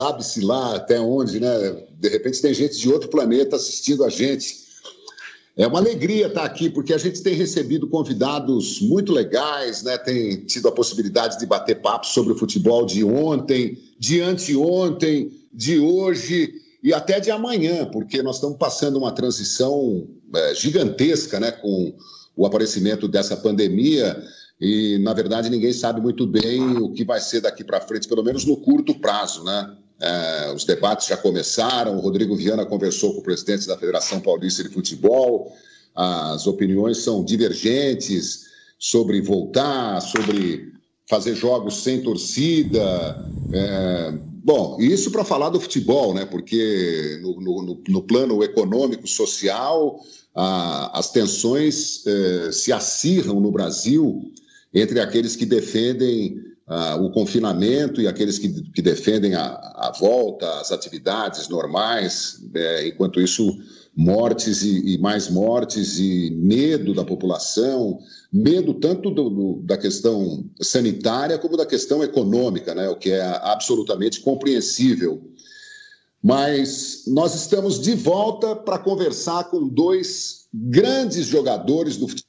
sabe-se lá até onde, né? De repente tem gente de outro planeta assistindo a gente. É uma alegria estar aqui, porque a gente tem recebido convidados muito legais, né? Tem tido a possibilidade de bater papo sobre o futebol de ontem, de anteontem, de hoje e até de amanhã, porque nós estamos passando uma transição é, gigantesca, né? Com o aparecimento dessa pandemia e, na verdade, ninguém sabe muito bem o que vai ser daqui para frente, pelo menos no curto prazo, né? É, os debates já começaram. O Rodrigo Viana conversou com o presidente da Federação Paulista de Futebol. As opiniões são divergentes sobre voltar, sobre fazer jogos sem torcida. É, bom, isso para falar do futebol, né? Porque no, no, no plano econômico, social, a, as tensões é, se acirram no Brasil entre aqueles que defendem uh, o confinamento e aqueles que, que defendem a, a, volta às atividades normais, é, enquanto isso, mortes e, e, mais mortes e medo da população, medo tanto do, do, da questão sanitária como da questão econômica, né, o que é absolutamente compreensível. Mas nós estamos de volta para conversar com dois grandes jogadores do futebol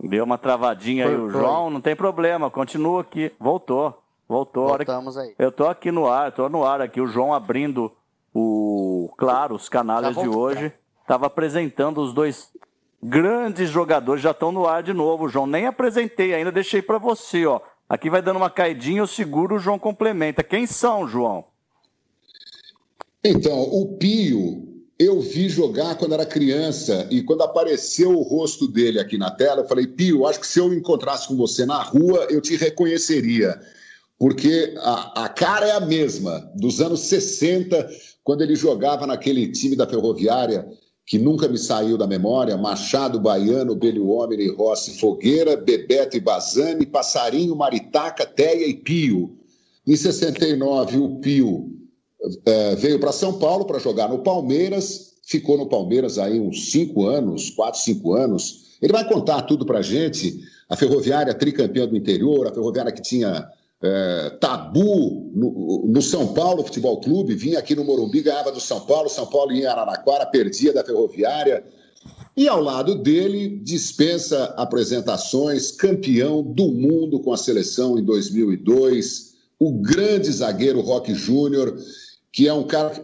Deu uma travadinha foi, aí o foi. João, não tem problema, continua aqui. Voltou, voltou. Voltamos aí. Eu tô aqui no ar, tô no ar aqui, o João abrindo o, claro, os canais de hoje. Tava apresentando os dois grandes jogadores, já estão no ar de novo, João. Nem apresentei ainda, deixei para você, ó. Aqui vai dando uma caidinha, eu seguro, o João complementa. Quem são, João? Então, o Pio eu vi jogar quando era criança e quando apareceu o rosto dele aqui na tela, eu falei, Pio, acho que se eu encontrasse com você na rua, eu te reconheceria. Porque a, a cara é a mesma, dos anos 60, quando ele jogava naquele time da Ferroviária, que nunca me saiu da memória, Machado, Baiano, Belio Homem, Rossi, Fogueira, Bebeto e Bazani, Passarinho, Maritaca, Teia e Pio. Em 69, o Pio é, veio para São Paulo para jogar no Palmeiras, ficou no Palmeiras aí uns cinco anos, quatro, cinco anos. Ele vai contar tudo para a gente. A Ferroviária tricampeã do interior, a Ferroviária que tinha é, tabu no, no, São Paulo Futebol Clube, vinha aqui no Morumbi, ganhava do São Paulo, São Paulo ia em Araraquara, perdia da Ferroviária. E ao lado dele, dispensa apresentações, campeão do mundo com a seleção em 2002, o grande zagueiro Roque Júnior que é um cara.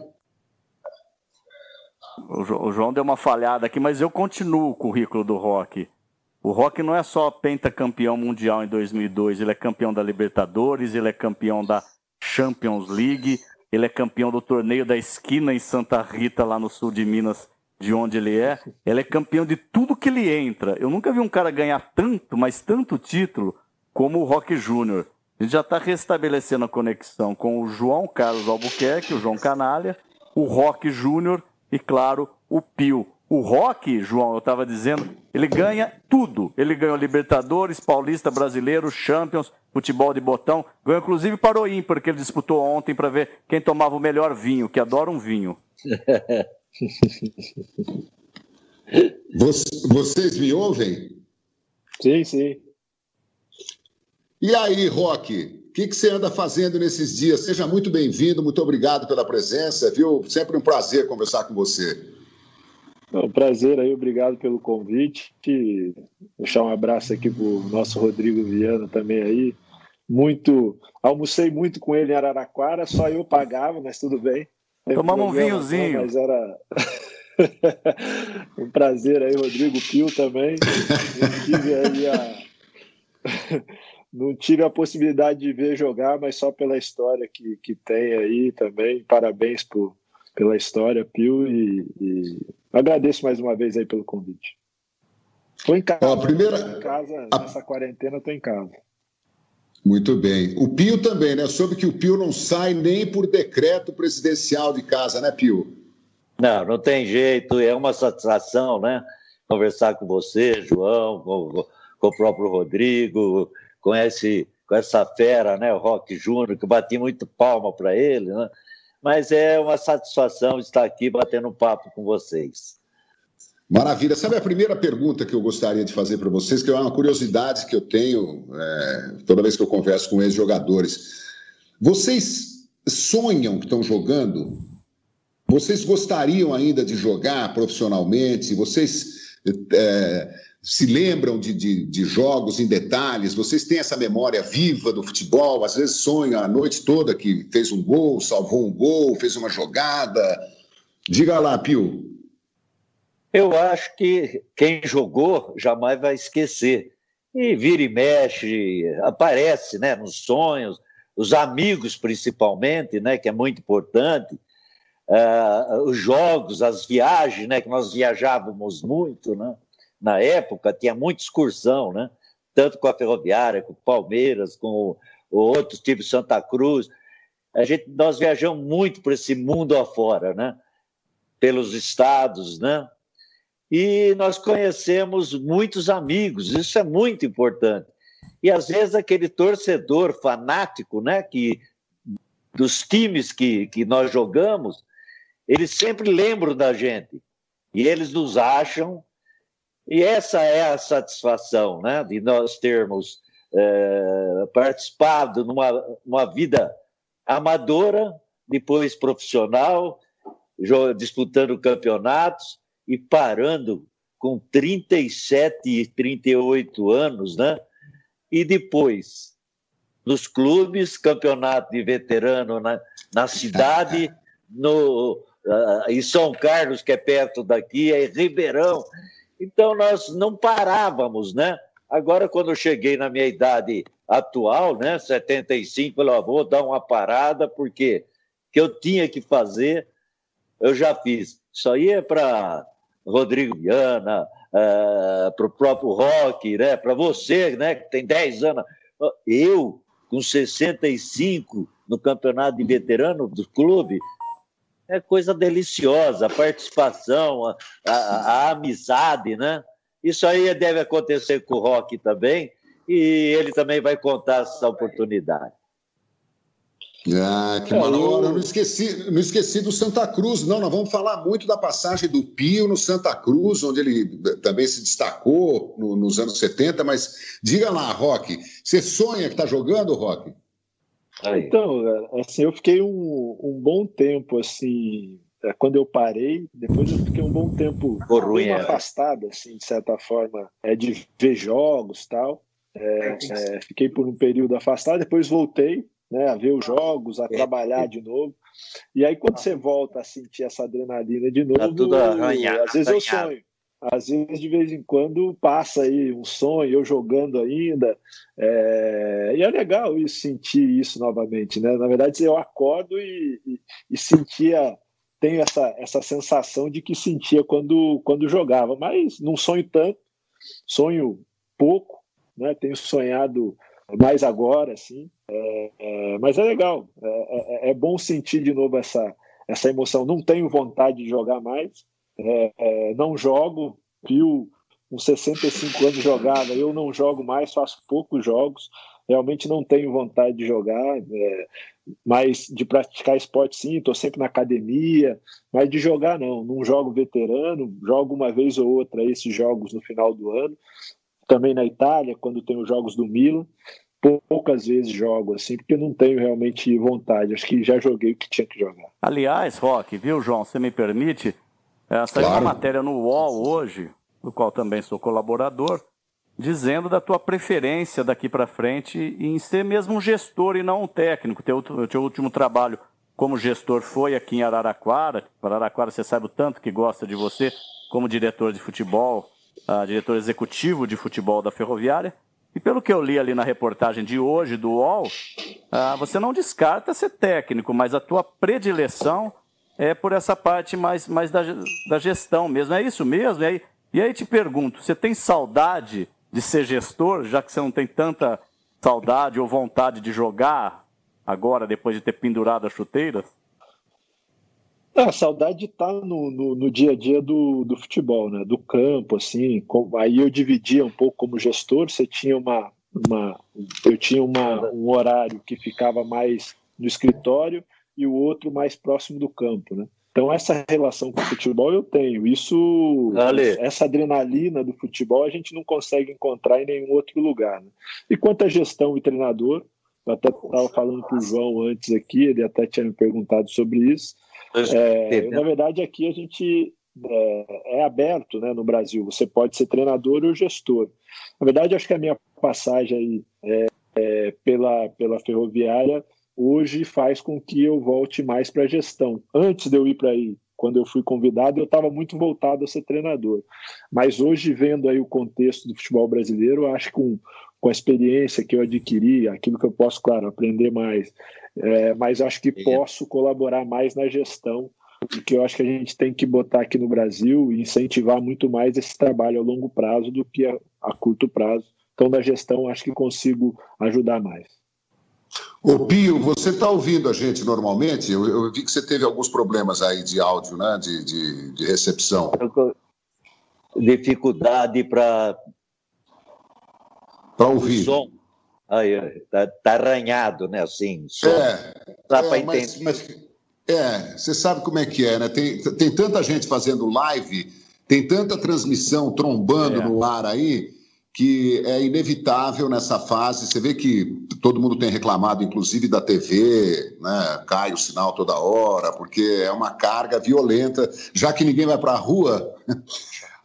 O João deu uma falhada aqui, mas eu continuo o currículo do Rock. O Rock não é só pentacampeão mundial em 2002, ele é campeão da Libertadores, ele é campeão da Champions League, ele é campeão do torneio da esquina em Santa Rita, lá no sul de Minas, de onde ele é. Ele é campeão de tudo que ele entra. Eu nunca vi um cara ganhar tanto, mas tanto título como o Rock Júnior. A gente já está restabelecendo a conexão com o João Carlos Albuquerque, o João Canalha, o Rock Júnior e, claro, o Pio. O Rock, João, eu estava dizendo, ele ganha tudo. Ele ganhou Libertadores, Paulista, Brasileiro, Champions, futebol de botão. Ganhou inclusive para o ímpar, que ele disputou ontem para ver quem tomava o melhor vinho, que adora um vinho. Vocês me ouvem? Sim, sim. E aí, Roque, o que, que, você anda fazendo nesses dias? Seja muito bem-vindo, muito obrigado pela presença, viu? Sempre um prazer conversar com você. Um prazer aí, obrigado pelo convite. Deixar um abraço aqui para o nosso Rodrigo Viana também aí. Muito, almocei muito com ele em Araraquara, só eu pagava, mas tudo bem. Tomamos um vinhozinho. Mas era um prazer aí, Rodrigo Pio também. Eu tive aí a não tive a possibilidade de ver jogar, mas só pela história que, que tem aí também. Parabéns por, pela história, Pio, e, e agradeço mais uma vez aí pelo convite. Estou em casa. a primeira... em casa, a... nessa quarentena estou em casa. Muito bem. O Pio também, né? Soube que o Pio não sai nem por decreto presidencial de casa, né, Pio? Não, não tem jeito. É uma satisfação, né? Conversar com você, João, com, com o próprio Rodrigo, com, esse, com essa fera, né, o Rock Júnior, que bati muito palma para ele, né? Mas é uma satisfação estar aqui batendo papo com vocês. Maravilha. Sabe a primeira pergunta que eu gostaria de fazer para vocês, que é uma curiosidade que eu tenho é, toda vez que eu converso com ex-jogadores. Vocês sonham que estão jogando? Vocês gostariam ainda de jogar profissionalmente? Vocês é, se lembram de, de, de, jogos em detalhes? Vocês têm essa memória viva do futebol? Às vezes sonham a noite toda que fez um gol, salvou um gol, fez uma jogada. Diga lá, Pio. Eu acho que quem jogou jamais vai esquecer. E vira e mexe, aparece né, nos sonhos, os amigos principalmente, né, que é muito importante, uh, os jogos, as viagens, né, que nós viajávamos muito, né, na época tinha muita excursão, né, tanto com a Ferroviária, com o Palmeiras, com outros tipos Santa Cruz, a gente, nós viajamos muito por esse mundo afora, né, pelos estados, né, e nós conhecemos muitos amigos, isso é muito importante. E às vezes aquele torcedor fanático, né, que dos times que, que nós jogamos, eles sempre lembram da gente. E eles nos acham e essa é a satisfação, né, de nós termos é, participado numa uma vida amadora, depois profissional, disputando campeonatos e parando com 37 e 38 anos, né? E depois, nos clubes, campeonato de veterano na, na cidade, no, uh, em São Carlos, que é perto daqui, é em Ribeirão. Então, nós não parávamos, né? Agora, quando eu cheguei na minha idade atual, né, 75, eu vou dar uma parada, porque que eu tinha que fazer, eu já fiz. Isso aí é para Rodrigo Viana, eh, para o próprio Rock, né? para você, né, que tem 10 anos. Eu, com 65 no campeonato de veterano do clube, é coisa deliciosa, a participação, a, a, a amizade, né? Isso aí deve acontecer com o Rock também, e ele também vai contar essa oportunidade. Ah, que é, maravilha. Eu não esqueci, não esqueci do Santa Cruz, não. Nós vamos falar muito da passagem do Pio no Santa Cruz, onde ele também se destacou no, nos anos 70. Mas diga lá, Roque, você sonha que está jogando, Roque? Então, assim, eu fiquei um, um bom tempo, assim, é, quando eu parei, depois eu fiquei um bom tempo ruim, é. afastado, assim, de certa forma, é, de ver jogos tal. É, é, fiquei por um período afastado, depois voltei né, a ver os jogos, a é. trabalhar de novo. E aí, quando você volta a sentir essa adrenalina de novo, tá tudo arranhado, às vezes eu sonho. Às vezes, de vez em quando, passa aí um sonho, eu jogando ainda. É... E é legal isso, sentir isso novamente. Né? Na verdade, eu acordo e, e, e sentia tenho essa, essa sensação de que sentia quando, quando jogava, mas não sonho tanto, sonho pouco, né? tenho sonhado mais agora, assim. É, é, mas é legal, é, é, é, bom sentir de novo essa, essa emoção. Não tenho vontade de jogar mais, é, é, não jogo. Pio, com 65 anos jogava, eu não jogo mais, faço poucos jogos. Realmente não tenho vontade de jogar, mas de praticar esporte sim, estou sempre na academia, mas de jogar não, não jogo veterano, jogo uma vez ou outra esses jogos no final do ano, também na Itália, quando tem os jogos do Milan. Poucas vezes jogo assim, porque não tenho realmente vontade. Acho que já joguei o que tinha que jogar. Aliás, Roque, viu, João? Você me permite? É, saiu claro. uma matéria no UOL hoje, do qual também sou colaborador, dizendo da tua preferência daqui para frente em ser mesmo um gestor e não um técnico. Teu, teu último trabalho como gestor foi aqui em Araraquara. Araraquara, você sabe o tanto que gosta de você como diretor de futebol uh, diretor executivo de futebol da Ferroviária. E pelo que eu li ali na reportagem de hoje do UOL, uh, você não descarta ser técnico, mas a tua predileção é por essa parte mais, mais da, da gestão mesmo. É isso mesmo? E aí, e aí te pergunto, você tem saudade de ser gestor, já que você não tem tanta saudade ou vontade de jogar agora, depois de ter pendurado as chuteiras? a saudade está no, no, no, dia a dia do, do futebol, né? do campo, assim. Com, aí eu dividia um pouco como gestor, você tinha uma. uma eu tinha uma, um horário que ficava mais no escritório e o outro mais próximo do campo, né? Então essa relação com o futebol eu tenho. Isso, essa adrenalina do futebol a gente não consegue encontrar em nenhum outro lugar. Né? E quanto à gestão e treinador, Eu até estava falando com o João antes aqui, ele até tinha me perguntado sobre isso. É, na verdade, aqui a gente é, é, aberto né, no Brasil. Você pode ser treinador ou gestor. Na verdade, acho que a minha passagem aí é, é, pela, pela ferroviária hoje faz com que eu volte mais para a gestão. Antes de eu ir para aí, quando eu fui convidado, eu estava muito voltado a ser treinador. Mas hoje, vendo aí o contexto do futebol brasileiro, acho que com, com a experiência que eu adquiri, aquilo que eu posso, claro, aprender mais, é, mas acho que posso colaborar mais na gestão porque eu acho que a gente tem que botar aqui no Brasil e incentivar muito mais esse trabalho a longo prazo do que a, a curto prazo. Então, na gestão, acho que consigo ajudar mais. Ô Pio, você está ouvindo a gente normalmente? Eu, eu, vi que você teve alguns problemas aí de áudio, né? De, de, de recepção. Dificuldade para. Para ouvir. O som. Aí, tá, tá arranhado, né? Assim. Som. É. Dá é, para entender. Mas é, você sabe como é que é, né? Tem, tem tanta gente fazendo live, tem tanta transmissão trombando é. no ar aí, que é inevitável nessa fase. Você vê que todo mundo tem reclamado, inclusive da TV, né? Cai o sinal toda hora, porque é uma carga violenta. Já que ninguém vai para a rua,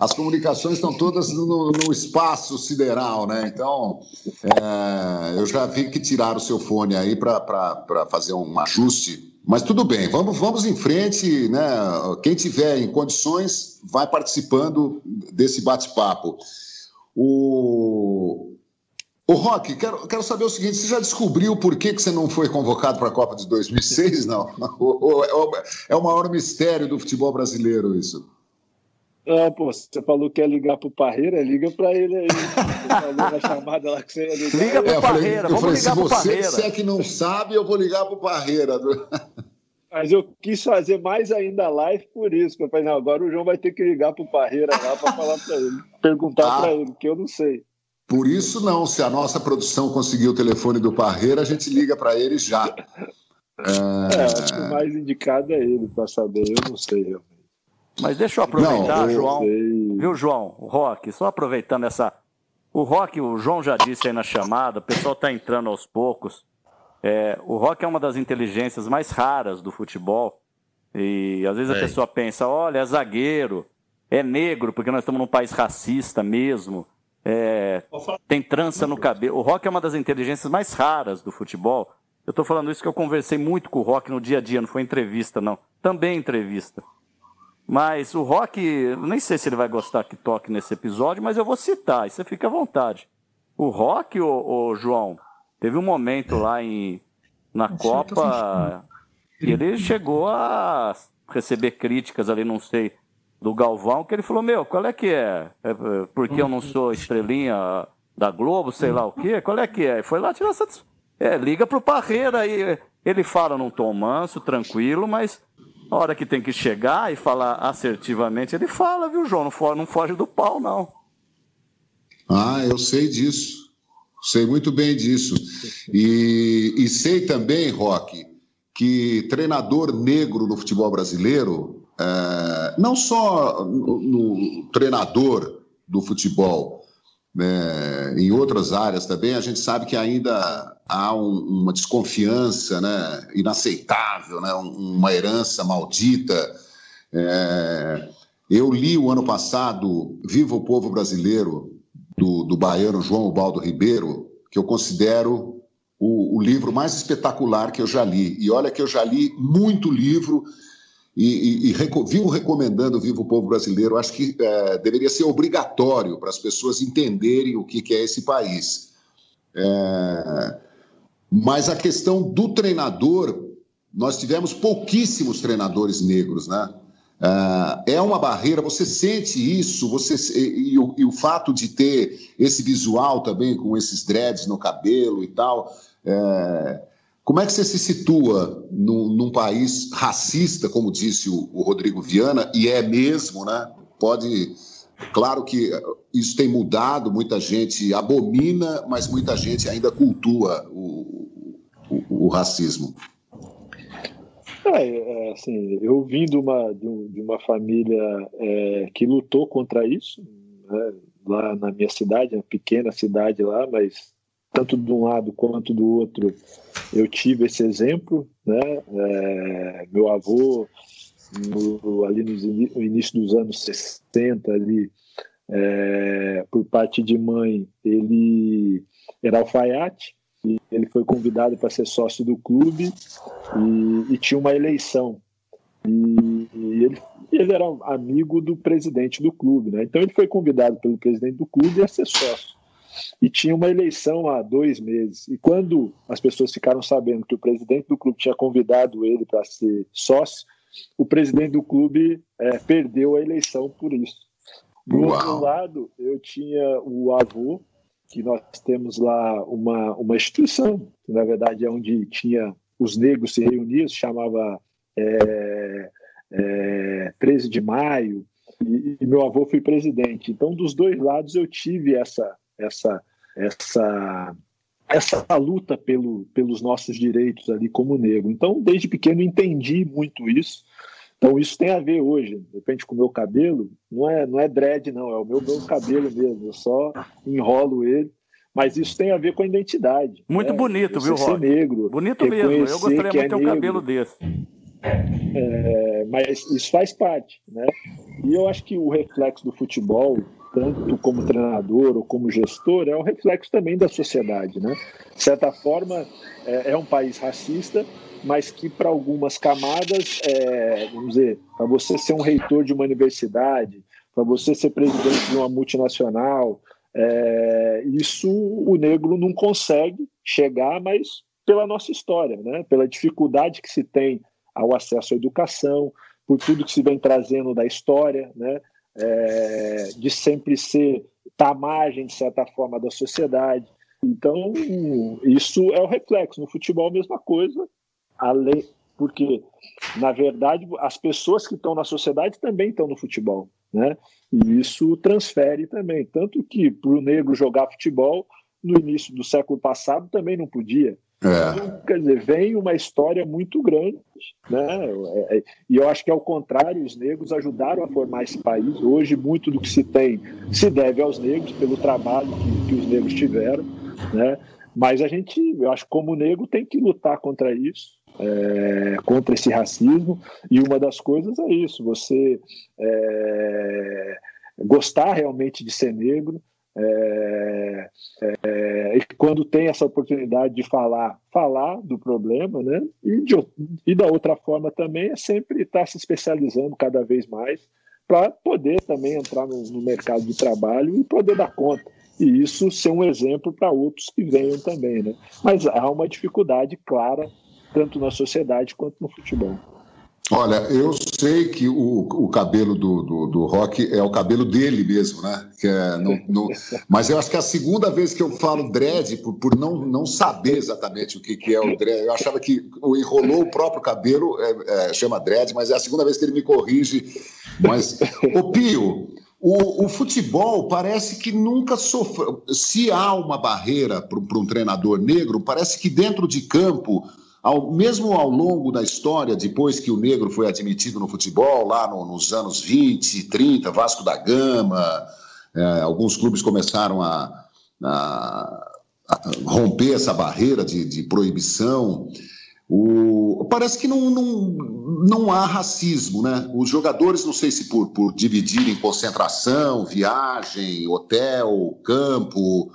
as comunicações estão todas no, no espaço sideral, né? Então, é, eu já vi que tiraram o seu fone aí para fazer um ajuste mas tudo bem, vamos, vamos em frente, né? Quem tiver em condições vai participando desse bate-papo. O, o Rock, quero, quero saber o seguinte: você já descobriu por que, que você não foi convocado para a Copa de 2006? Não. É o maior mistério do futebol brasileiro isso. Ah, pô, você falou que ia ligar pro Parreira, liga para ele aí. Você falou na chamada lá que você ia ligar. Liga pro é, Parreira, vamos falei, ligar pro Parreira. Se você é que não sabe, eu vou ligar pro Parreira. Mas eu quis fazer mais ainda a live por isso. Eu falei, não, agora o João vai ter que ligar pro Parreira lá para falar para ele, perguntar ah, para ele, que eu não sei. Por isso não, se a nossa produção conseguir o telefone do Parreira, a gente liga para ele já. É... é, acho que o mais indicado é ele para saber, eu não sei realmente. Mas deixa eu aproveitar, não, João. Sei. Viu, João? O Rock, só aproveitando essa. O Rock, o João já disse aí na chamada, o pessoal está entrando aos poucos. É, o Rock é uma das inteligências mais raras do futebol. E às vezes a pessoa pensa: olha, é zagueiro, é negro, porque nós estamos num país racista mesmo. É, tem trança no cabelo. O Rock é uma das inteligências mais raras do futebol. Eu estou falando isso que eu conversei muito com o Rock no dia a dia, não foi entrevista, não. Também entrevista. Mas o Rock, nem sei se ele vai gostar que toque nesse episódio, mas eu vou citar, e você fica à vontade. O Rock, o, o João, teve um momento lá em, na Copa e ele chegou a receber críticas ali, não sei, do Galvão, que ele falou, meu, qual é que é? é, é porque eu não sou estrelinha da Globo, sei lá o quê? Qual é que é? Foi lá tirar satisfação. É, liga pro Parreira aí. Ele fala num tom manso, tranquilo, mas a hora que tem que chegar e falar assertivamente, ele fala, viu, João? Não foge, não foge do pau, não. Ah, eu sei disso. Sei muito bem disso. E, e sei também, Roque, que treinador negro no futebol brasileiro, é, não só no, no treinador do futebol, né, em outras áreas também, a gente sabe que ainda há um, uma desconfiança né, inaceitável, né, uma herança maldita. É, eu li o ano passado Viva o Povo Brasileiro, do, do baiano João Baldo Ribeiro, que eu considero o, o, livro mais espetacular que eu já li. E olha que eu já li muito livro e, e, e vivo recomendando Viva o Povo Brasileiro. Acho que é, deveria ser obrigatório para as pessoas entenderem o que, que é esse país. É, mas a questão do treinador, nós tivemos pouquíssimos treinadores negros, né? É, é uma barreira, você sente isso, você e, e, o, e, o, fato de ter esse visual também com esses dreads no cabelo e tal. É, como é que você se situa num, num país racista, como disse o, o, Rodrigo Viana, e é mesmo, né? Pode. Claro que isso tem mudado, muita gente abomina, mas muita gente ainda cultua o, o, o racismo? É, é, assim, eu vim de uma, de, um, uma família é, que lutou contra isso, né, lá na minha cidade, uma pequena cidade lá, mas tanto de um lado quanto do outro, eu tive esse exemplo, né? É, meu avô, no, ali no início dos anos 60, ali, é, por parte de mãe, ele era alfaiate, e ele foi convidado para ser sócio do clube e, e tinha uma eleição. E, e ele, ele, era amigo do presidente do clube, né? Então ele foi convidado pelo presidente do clube a ser sócio. E tinha uma eleição há dois meses. E quando as pessoas ficaram sabendo que o presidente do clube tinha convidado ele para ser sócio, o presidente do clube é, perdeu a eleição por isso. Do Uau. outro lado, eu tinha o avô, que nós temos lá uma, uma instituição, que na verdade é onde tinha os negros se reuniam, se chamava é, é, 13 de maio, e, e, meu avô foi presidente. Então, dos dois lados, eu tive essa, essa, essa, essa luta pelo, pelos nossos direitos ali como negro. Então, desde pequeno, entendi muito isso. Então, isso tem a ver hoje, de repente, com o meu cabelo, não é, não é dread, não, é o meu, meu cabelo mesmo, eu só enrolo ele. Mas isso tem a ver com a identidade. Muito né? bonito, viu, Rob? negro. Bonito mesmo. Eu gostaria muito de é ter um cabelo desse. É, mas isso faz parte, né? E eu acho que o reflexo do futebol, tanto como treinador ou como gestor, é o reflexo também da sociedade, né? De certa forma, é, é um país racista, mas que para algumas camadas, é, vamos dizer, para você ser um reitor de uma universidade, para você ser presidente de uma multinacional, é, isso o negro não consegue chegar, mas pela nossa história, né? pela dificuldade que se tem ao acesso à educação, por tudo que se vem trazendo da história, né? É, de sempre ser tá à margem, de certa forma, da sociedade. Então, isso é o reflexo. No futebol, a mesma coisa, além, porque, na verdade, as pessoas que estão na sociedade também estão no futebol. Né? E isso transfere também. Tanto que para o negro jogar futebol, no início do século passado, também não podia. É. Quer dizer, vem uma história muito grande, né? É, é, e eu acho que ao contrário, os negros ajudaram a formar esse país. Hoje, muito do que se tem se deve aos negros, pelo trabalho que, que os negros tiveram, né? Mas a gente, eu acho que como negro tem que lutar contra isso, é, contra esse racismo. E uma das coisas é isso: você é, gostar realmente de ser negro, é, é, e quando tem essa oportunidade de falar, falar do problema, né? E, de, e da outra forma também é sempre estar se especializando cada vez mais para poder também entrar no, no, mercado de trabalho e poder dar conta. E isso ser um exemplo para outros que venham também, né? Mas há uma dificuldade clara, tanto na sociedade quanto no futebol. Olha, eu sei que o, o cabelo do, do, do, Rock é o cabelo dele mesmo, né? É, no, no... Mas eu acho que é a segunda vez que eu falo dread, por, por não, não saber exatamente o que, que é o dread. Eu achava que enrolou o próprio cabelo, é, é, chama dread, mas é a segunda vez que ele me corrige. Mas, ô Pio, o, o, futebol parece que nunca sofreu. Se há uma barreira para um treinador negro, parece que dentro de campo ao, mesmo ao longo da história, depois que o negro foi admitido no futebol, lá no, nos anos 20, 30, Vasco da Gama, é, alguns clubes começaram a, a, a romper essa barreira de, de proibição. O, parece que não, não, não há racismo, né? Os jogadores, não sei se por, por dividirem concentração, viagem, hotel, campo,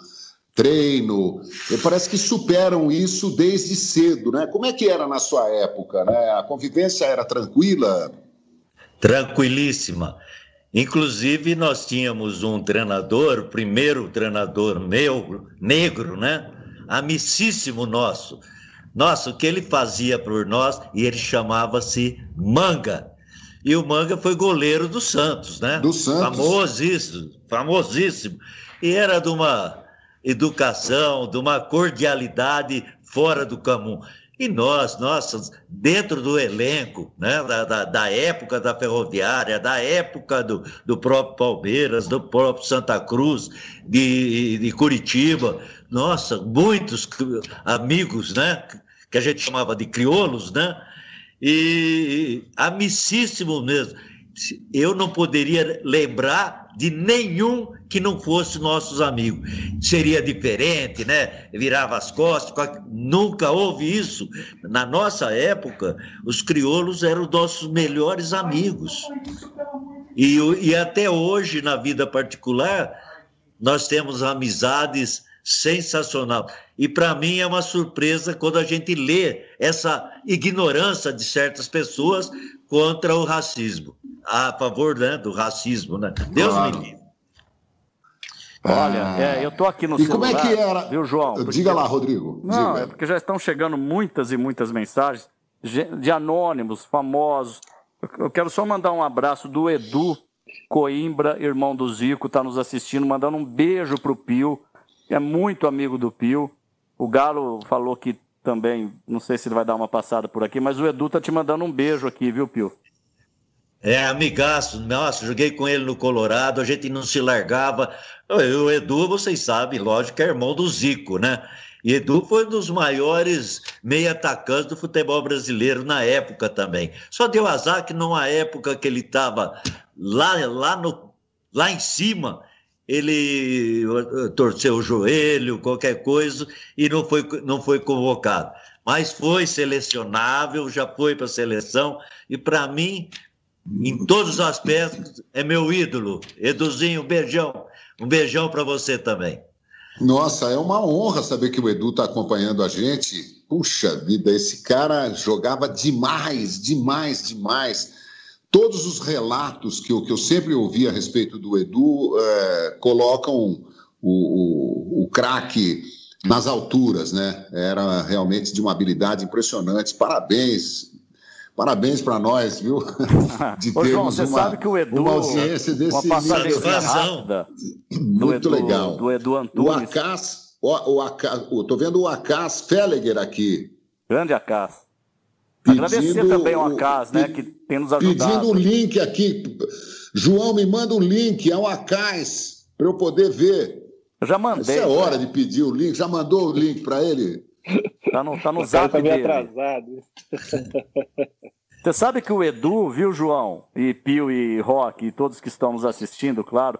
treino, parece que superam isso desde cedo, né? Como é que era na sua época, né? A convivência era tranquila? Tranquilíssima. Inclusive, nós tínhamos um treinador, o primeiro treinador meu, negro, né? Amicíssimo nosso. Nossa, o que ele fazia por nós, e ele chamava-se Manga. E o Manga foi goleiro do Santos, né? Do Santos. Famosíssimo, famosíssimo. E era de uma educação, de uma cordialidade fora do comum. E nós, nós, dentro do elenco, né, da, da, da, época da Ferroviária, da época do, do próprio Palmeiras, do próprio Santa Cruz, de, de Curitiba, nossa, muitos amigos, né, que a gente chamava de crioulos, né, e amicíssimo mesmo. eu não poderia lembrar de nenhum que não fosse nossos amigos. Seria diferente, né? Virava as costas, nunca houve isso. Na nossa época, os crioulos eram nossos melhores amigos. E, e até hoje, na vida particular, nós temos amizades sensacional. E para mim é uma surpresa quando a gente lê essa ignorância de certas pessoas contra o racismo, a favor né, do racismo, né? Deus claro. me livre. Olha, ah. é, eu estou aqui no e celular. E como é que era? Viu, João? Porque... Diga lá, Rodrigo. Não, Diga. é porque já estão chegando muitas e muitas mensagens de anônimos, famosos. Eu quero só mandar um abraço do Edu Coimbra, irmão do Zico, está nos assistindo, mandando um beijo pro Pio é muito amigo do Pio. O Galo falou que também, não sei se ele vai dar uma passada por aqui, mas o Edu tá te mandando um beijo aqui, viu, Pio? É, amigaço, nossa, joguei com ele no Colorado, a gente não se largava. O Edu, vocês sabem, lógico é irmão do Zico, né? E Edu foi um dos maiores meia atacantes do futebol brasileiro na época também. Só deu azar que numa época que ele estava lá, lá, no, lá em cima, ele torceu o joelho, qualquer coisa, e não foi, não foi convocado. Mas foi selecionável, já foi para a seleção, e para mim, em todos os aspectos, é meu ídolo. Eduzinho, um beijão. Um beijão para você também. Nossa, é uma honra saber que o Edu está acompanhando a gente. Puxa vida, esse cara jogava demais, demais, demais todos os relatos que eu, que eu sempre ouvi a respeito do Edu é, colocam o, o, o craque nas alturas, né? Era realmente de uma habilidade impressionante. Parabéns, parabéns para nós, viu? De Ô, João, você uma, sabe que o Edu, uma audiência desse uma passagem rápida muito Edu, legal. Do Edu Antunes. O Acas, o, o Acas, tô vendo o Acas Felleger aqui. Grande Acas. Agradecer também ao Acas, né, que tem nos ajudado. Pedindo o link aqui. João, me manda o um link, é o Acas, para eu poder ver. Eu já mandei. Essa é hora de pedir o link. Já mandou o link para ele? Tá no, tá no zap tá dele. atrasado. Você sabe que o Edu, viu, João? E Pio e Rock e todos que estão nos assistindo, claro.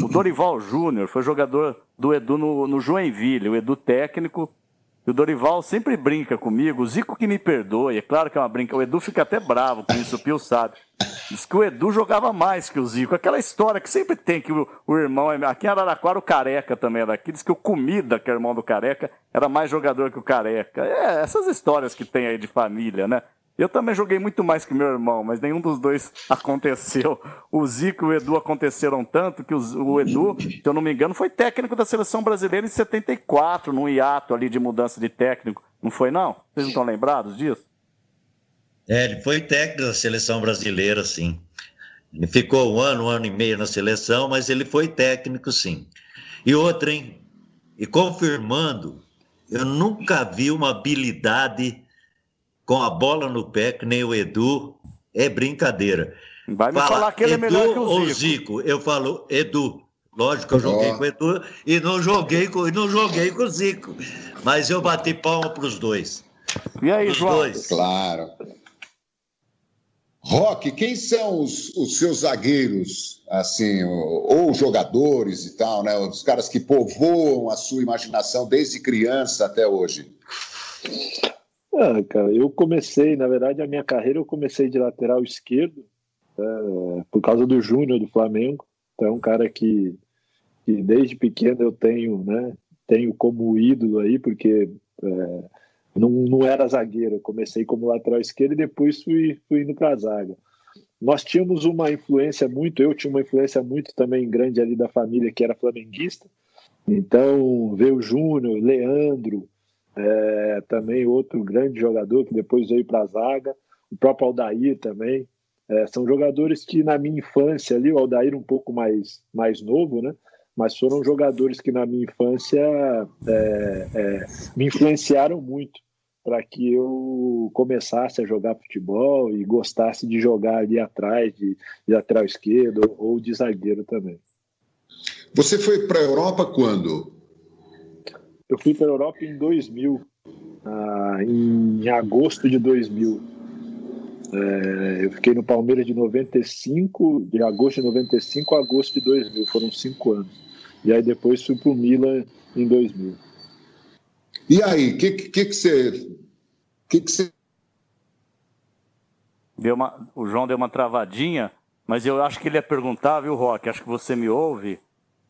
O Dorival Júnior foi jogador do Edu no, no Joinville, o Edu técnico e o Dorival sempre brinca comigo, o Zico que me perdoe, é claro que é uma brinca. O Edu fica até bravo com isso, o Pio sabe. Diz que o Edu jogava mais que o Zico. Aquela história que sempre tem que o, o irmão. Aqui em Araraquara, o Careca também era aqui. Diz que o Comida, que é irmão do Careca, era mais jogador que o Careca. É, essas histórias que tem aí de família, né? Eu também joguei muito mais que meu irmão, mas nenhum dos dois aconteceu. O Zico e o Edu aconteceram tanto que o Edu, se eu não me engano, foi técnico da seleção brasileira em 74, num hiato ali de mudança de técnico. Não foi, não? Vocês não estão lembrados disso? É, ele foi técnico da seleção brasileira, sim. Ele ficou um ano, um ano e meio na seleção, mas ele foi técnico, sim. E outra, hein? E confirmando, eu nunca vi uma habilidade com a bola no pé, que nem o Edu, é brincadeira. Vai me Fala, falar que ele Edu é melhor que o Zico. ou Zico? Eu falo Edu. Lógico que eu joguei oh. com o Edu e não joguei com, não joguei com o Zico. Mas eu bati palma para os dois. E aí, os João? Dois. Claro. Rock, quem são os, os seus zagueiros, assim, ou, ou jogadores e tal, né? Os caras que povoam a sua imaginação desde criança até hoje? Ah, cara, eu comecei, na verdade, a minha carreira eu comecei de lateral esquerdo é, por causa do Júnior do Flamengo. Então, é um cara que, que desde pequeno eu tenho, né? Tenho como ídolo aí, porque é, não, não era zagueiro. Eu comecei como lateral esquerdo e depois fui, fui indo para a zaga. Nós tínhamos uma influência muito, eu tinha uma influência muito também grande ali da família que era flamenguista. Então, veio o Júnior, Leandro, é, também outro grande jogador que depois veio para a zaga, o próprio Aldair também. É, são jogadores que na minha infância ali, o Aldair um pouco mais, mais novo, né? Mas foram jogadores que na minha infância é, é me influenciaram muito para que eu começasse a jogar futebol e gostasse de jogar ali atrás, de, de lateral esquerdo ou de zagueiro também. Você foi para a Europa quando? Eu fui para a Europa em 2000, ah, em agosto de 2000. É, eu fiquei no Palmeiras de 95, de agosto de 95 a agosto de 2000, foram cinco anos. E aí depois fui para o Milan em 2000. E aí, o que, que, que você. Que que você... Deu uma, o João deu uma travadinha, mas eu acho que ele ia perguntar, viu, Rock? Acho que você me ouve.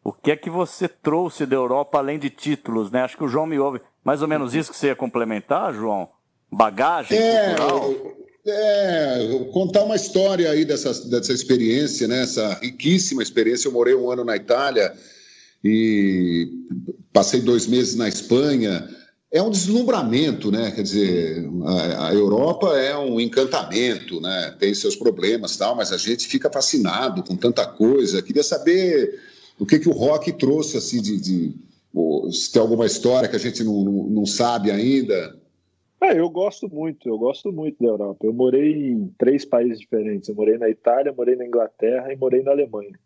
O que é que você trouxe da Europa além de títulos, né? Acho que o João me ouve. Mais ou menos isso que você ia complementar, João? Bagagem é, cultural? É, contar uma história aí dessa, dessa experiência, né? Essa riquíssima experiência. Eu morei um ano na Itália e passei dois meses na Espanha. É um deslumbramento, né? Quer dizer, a, a Europa é um encantamento, né? Tem seus problemas tal, mas a gente fica fascinado com tanta coisa. Queria saber o que, que o rock trouxe, assim, de, de se tem alguma história que a gente não, não, não sabe ainda. É, eu gosto muito, eu gosto muito da Europa. Eu morei em três países diferentes. Eu morei na Itália, morei na Inglaterra e morei na Alemanha.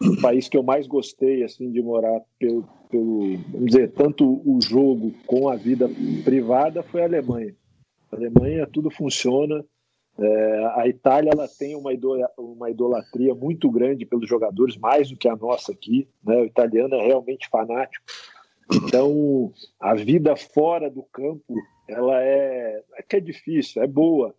O país que eu mais gostei assim de morar pelo, pelo vamos dizer, tanto o jogo com a vida privada foi a Alemanha. A Alemanha tudo funciona. É, a Itália ela tem uma, uma idolatria muito grande pelos jogadores, mais do que a nossa aqui. Né? O italiano é realmente fanático. Então, a vida fora do campo ela é, é que é difícil, é boa,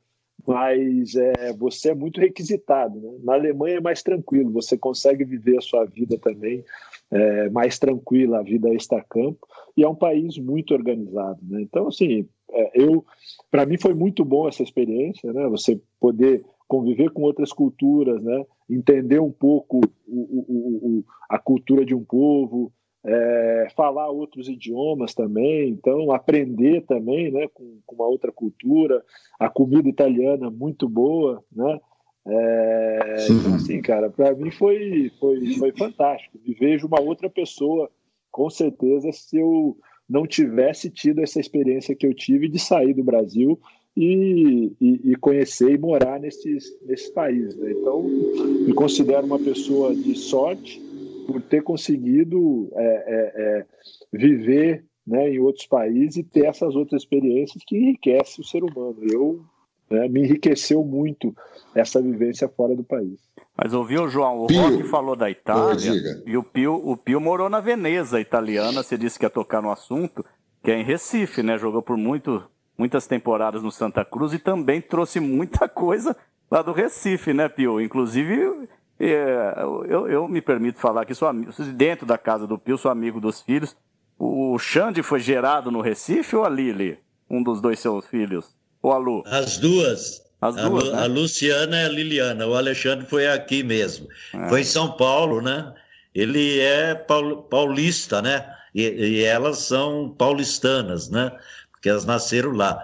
mas é, você é muito requisitado. Né? Na Alemanha é mais tranquilo, você consegue viver a sua vida também é, mais tranquila, a vida extra-campo, e é um país muito organizado. Né? Então, assim, eu, para mim foi muito bom essa experiência, né? você poder conviver com outras culturas, né? entender um pouco o, o, o, a cultura de um povo, é, falar outros idiomas também, então aprender também, né, com, com, uma outra cultura, a comida italiana muito boa, né, é, então assim, cara, para mim foi, foi, foi fantástico, me vejo uma outra pessoa, com certeza, se eu não tivesse tido essa experiência que eu tive de sair do Brasil e, e, e conhecer e morar nesses, nesses países, né? então me considero uma pessoa de sorte, por ter conseguido é, é, é, viver né, em outros países e ter essas outras experiências que enriquecem o ser humano. Eu né, me enriqueceu muito essa vivência fora do país. Mas ouviu, João? O Pio. Rock falou da Itália e o Pio, o Pio morou na Veneza italiana. Você disse que ia tocar no assunto, que é em Recife, né? Jogou por muito, muitas temporadas no Santa Cruz e também trouxe muita coisa lá do Recife, né, Pio? Inclusive é, eu, eu, me permito falar que sou amigo, dentro da casa do Pio, sou amigo dos filhos. O Xande foi gerado no Recife ou a Lili? Um dos dois seus filhos? Ou a Lu? As duas. As duas, a, né? a Luciana e a Liliana. O Alexandre foi aqui mesmo. É. Foi em São Paulo, né? Ele é paulista, né? E, e, elas são paulistanas, né? Porque elas nasceram lá.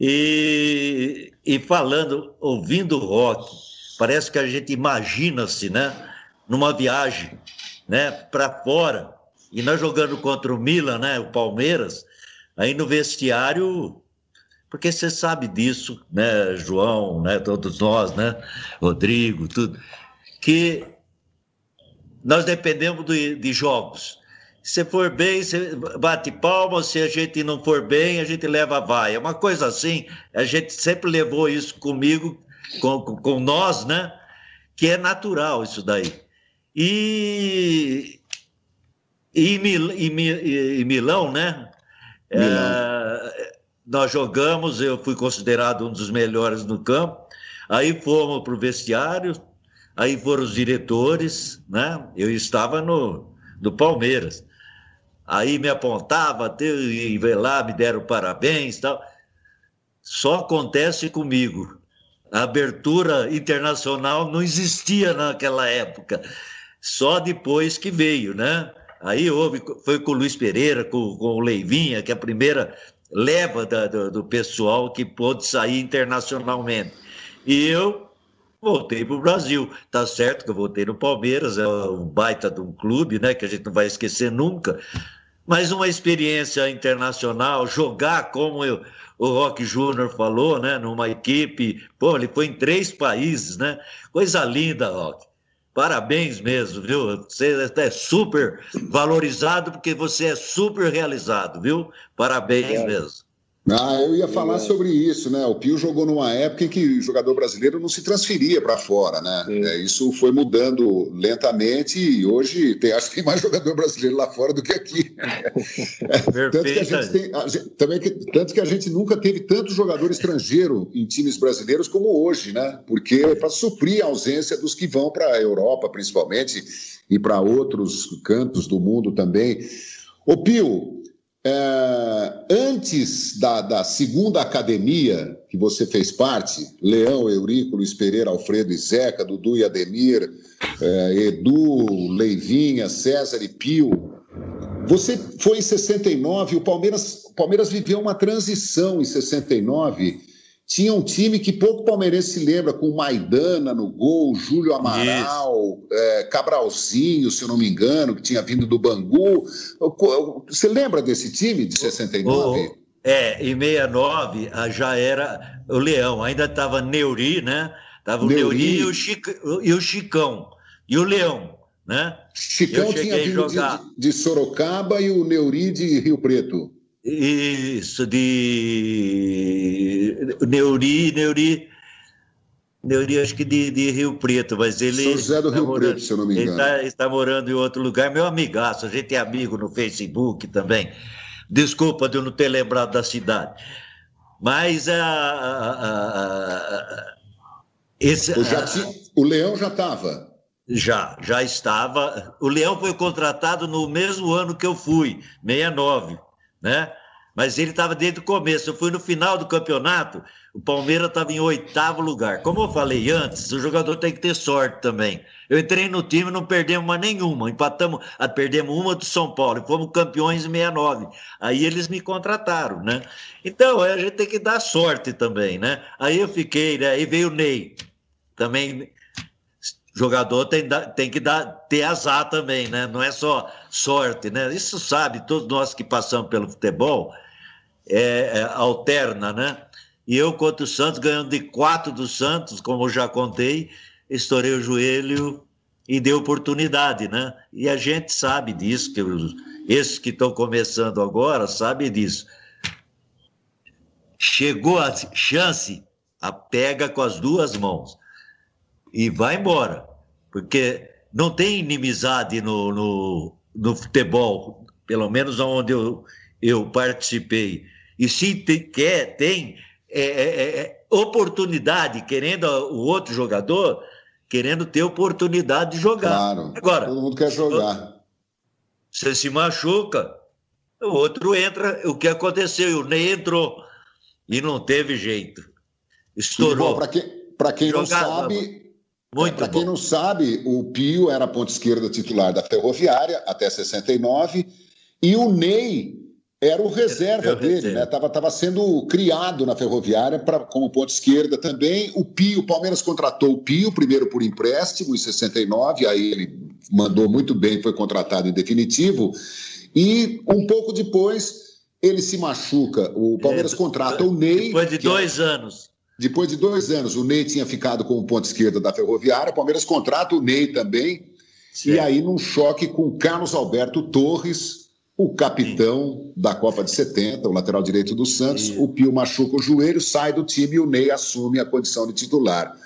E, e falando, ouvindo rock, Parece que a gente imagina-se, né? Numa viagem, né? Para fora. E nós jogando contra o Milan, né? O Palmeiras. Aí no vestiário, porque você sabe disso, né, João, né? Todos nós, né? Rodrigo, tudo. Que nós dependemos de, de jogos. Se for bem, você bate palma, se a gente não for bem, a gente leva a vaia. Uma coisa assim, a gente sempre levou isso comigo, com, com nós, né? Que é natural isso daí. E, e, Mil, e, e Milão, né? Milão. É, nós jogamos, eu fui considerado um dos melhores no campo. Aí fomos para o vestiário, aí foram os diretores, né? Eu estava no, no Palmeiras. Aí me apontava, e lá, me deram parabéns tal. Só acontece comigo a abertura internacional não existia naquela época, só depois que veio, né? Aí houve, foi com o Luiz Pereira, com, com o Leivinha, que é a primeira leva da, do, do, pessoal que pôde sair internacionalmente. E eu voltei para o Brasil. Tá certo que eu voltei no Palmeiras, é um baita de um clube, né? Que a gente não vai esquecer nunca. Mas uma experiência internacional, jogar como eu, o Rock Júnior falou, né? Numa equipe, pô, ele foi em três países, né? Coisa linda, Rock. Parabéns mesmo, viu? Você é super valorizado porque você é super realizado, viu? Parabéns é. mesmo. Ah, eu ia falar é. sobre isso, né? O Pio jogou numa época em que o jogador brasileiro não se transferia para fora, né? É, isso foi mudando lentamente e hoje tem, acho que tem mais jogador brasileiro lá fora do que aqui. tanto, que a gente tem, a gente, também que, tanto que a gente nunca teve tanto jogador estrangeiro em times brasileiros como hoje, né? Porque é para suprir a ausência dos que vão para a Europa, principalmente, e para outros cantos do mundo também. Ô Pio, é, antes da, da, segunda academia que você fez parte, Leão, Eurico, Luiz Pereira, Alfredo e Zeca, Dudu e Ademir, é, Edu, Leivinha, César e Pio, você foi em 69, o Palmeiras, o Palmeiras viveu uma transição em 69 tinha um time que pouco palmeirense se lembra, com Maidana no gol, Júlio Amaral, é, Cabralzinho, se eu não me engano, que tinha vindo do Bangu. Você lembra desse time de 69? O, é, em 69 ah, já era o Leão, ainda estava Neuri, né? Estava o Neuri, Neuri e, o Chico, e o Chicão. E o Leão, né? Chicão tinha vindo de, de Sorocaba e o Neuri de Rio Preto. Isso, de Neuri, Neuri, Neuri acho que de, de, Rio Preto, mas ele. São José do tá Rio morando, Preto, se eu não me engano. Ele está, está morando em outro lugar, meu amigaço, a gente é amigo no Facebook também. Desculpa de eu não ter lembrado da cidade. Mas a, a, a, esse, o Leão já estava. Já, já estava. O Leão foi contratado no mesmo ano que eu fui, 69 né? Mas ele estava desde o começo. Eu fui no final do campeonato, o Palmeiras estava em oitavo lugar. Como eu falei antes, o jogador tem que ter sorte também. Eu entrei no time não perdemos mais nenhuma. Empatamos, ah, perdemos uma do São Paulo e fomos campeões em 69. Aí eles me contrataram, né? Então, a gente tem que dar sorte também, né? Aí eu fiquei, né? Aí veio o Ney. Também jogador tem, tem que dar, ter azar também, né? Não é só sorte, né? Isso sabe, todos nós que passamos pelo futebol, é, é, alterna, né? E eu contra o Santos, ganhando de quatro do Santos, como eu já contei, estourei o joelho e dei oportunidade, né? E a gente sabe disso, que os, esses que estão começando agora sabem disso. Chegou a chance, a pega com as duas mãos e vai embora. Porque não tem inimizade no, no, no futebol, pelo menos onde eu, eu participei. E se tem, quer, tem é, é, é, oportunidade, querendo o outro jogador, querendo ter oportunidade de jogar. Claro, Agora, todo mundo quer jogar. Você se machuca, o outro entra. O que aconteceu? O Ney entrou e não teve jeito. Estourou. Para quem, quem não sabe, muito Para quem não sabe, o Pio era a ponta esquerda titular da Ferroviária até 69 e o Ney era o reserva eu, dele, né? Tava, tava sendo criado na Ferroviária para como ponta esquerda também. O Pio, o Palmeiras contratou o Pio primeiro por empréstimo em 69, aí ele mandou muito bem, foi contratado em definitivo. E um pouco depois ele se machuca. O Palmeiras é, contrata o Ney. Depois de é dois é... anos. Depois de dois anos, o Ney tinha ficado com o ponto esquerda da Ferroviária, o Palmeiras contrata o Ney também. Certo. E aí, num choque com Carlos Alberto Torres, o capitão Sim. da Copa de 70, o lateral direito do Santos, Sim. o Pio machuca o joelho, sai do time e o Ney assume a condição de titular.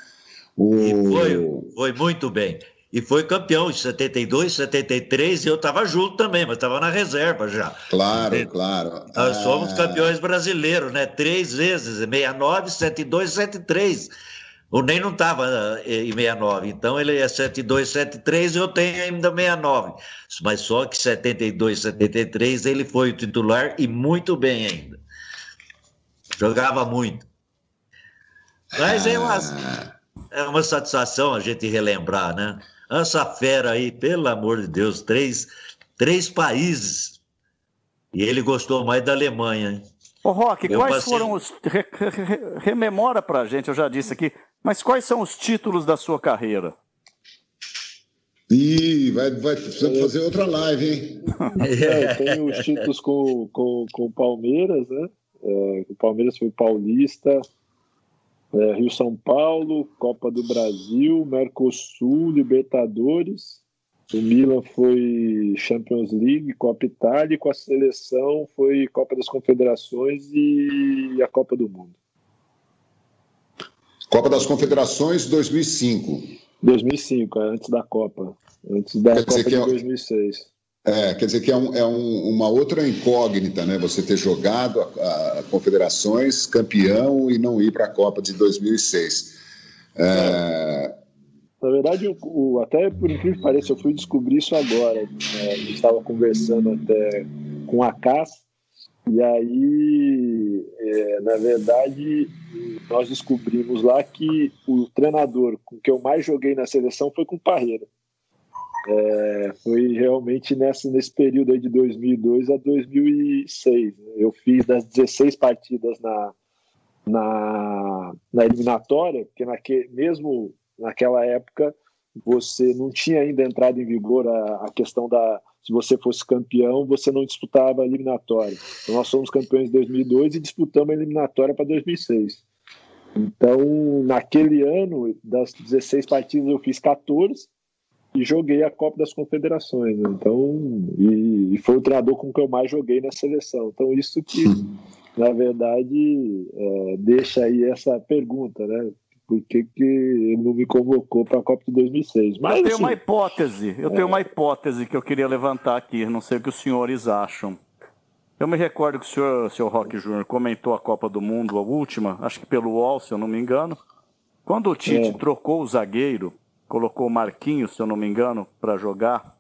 O... E foi, foi muito bem. E foi campeão em 72, 73, e eu estava junto também, mas estava na reserva já. Claro, e, claro. Nós ah... somos campeões brasileiros, né? Três vezes, 69, 72, 73. O Ney não estava eh, em 69, então ele é 72, 73 e eu tenho ainda 69. Mas só que 72, 73 ele foi o titular e muito bem ainda. Jogava muito. Mas é uma, ah. é uma satisfação a gente relembrar, né? Essa fera aí, pelo amor de Deus, três, três países. E ele gostou mais da Alemanha, hein? Ô, Roque, quais passei... foram os. Re, re, rememora pra gente, eu já disse aqui, mas quais são os títulos da sua carreira? Ih, vai, vai precisamos fazer outra live, hein? É, tem os títulos com, com, com o Palmeiras, né? É, o Palmeiras foi paulista, é, Rio São Paulo, Copa do Brasil, Mercosul, Libertadores. O Milan foi Champions League, Copa Itália, e com a seleção foi Copa das Confederações e a Copa do Mundo. Copa das Confederações 2005. 2005, é, antes da Copa. Antes da quer Copa de é, 2006. É, quer dizer que é, um, é um, uma outra incógnita, né? Você ter jogado a, a Confederações campeão e não ir para a Copa de 2006. É... Na verdade, até por incrível que pareça, eu fui descobrir isso agora. Né? A gente estava conversando até com a Cass, e aí, é, na verdade, nós descobrimos lá que o treinador com que eu mais joguei na seleção foi com o Parreira. É, foi realmente nessa, nesse período aí de 2002 a 2006. Eu fiz das 16 partidas na, na, na eliminatória, porque naque, mesmo naquela época você não tinha ainda entrado em vigor a, a, questão da se você fosse campeão, você não disputava a eliminatória. Então, nós somos campeões de 2002 e disputamos a eliminatória para 2006. Então, naquele ano, das 16 partidas, eu fiz 14 e joguei a Copa das Confederações. Né? Então, e, e, foi o treinador com que eu mais joguei na seleção. Então, isso que, na verdade, é, deixa aí essa pergunta, né? Por que, que ele não me convocou para a Copa de 2006? Mas, eu tenho assim, uma hipótese, eu é... tenho uma hipótese que eu queria levantar aqui, não sei o que os senhores acham. Eu me recordo que o senhor, o senhor Roque Júnior comentou a Copa do Mundo, a última, acho que pelo UOL, se eu não me engano. Quando o Tite é. trocou o zagueiro, colocou o Marquinhos, se eu não me engano, para jogar.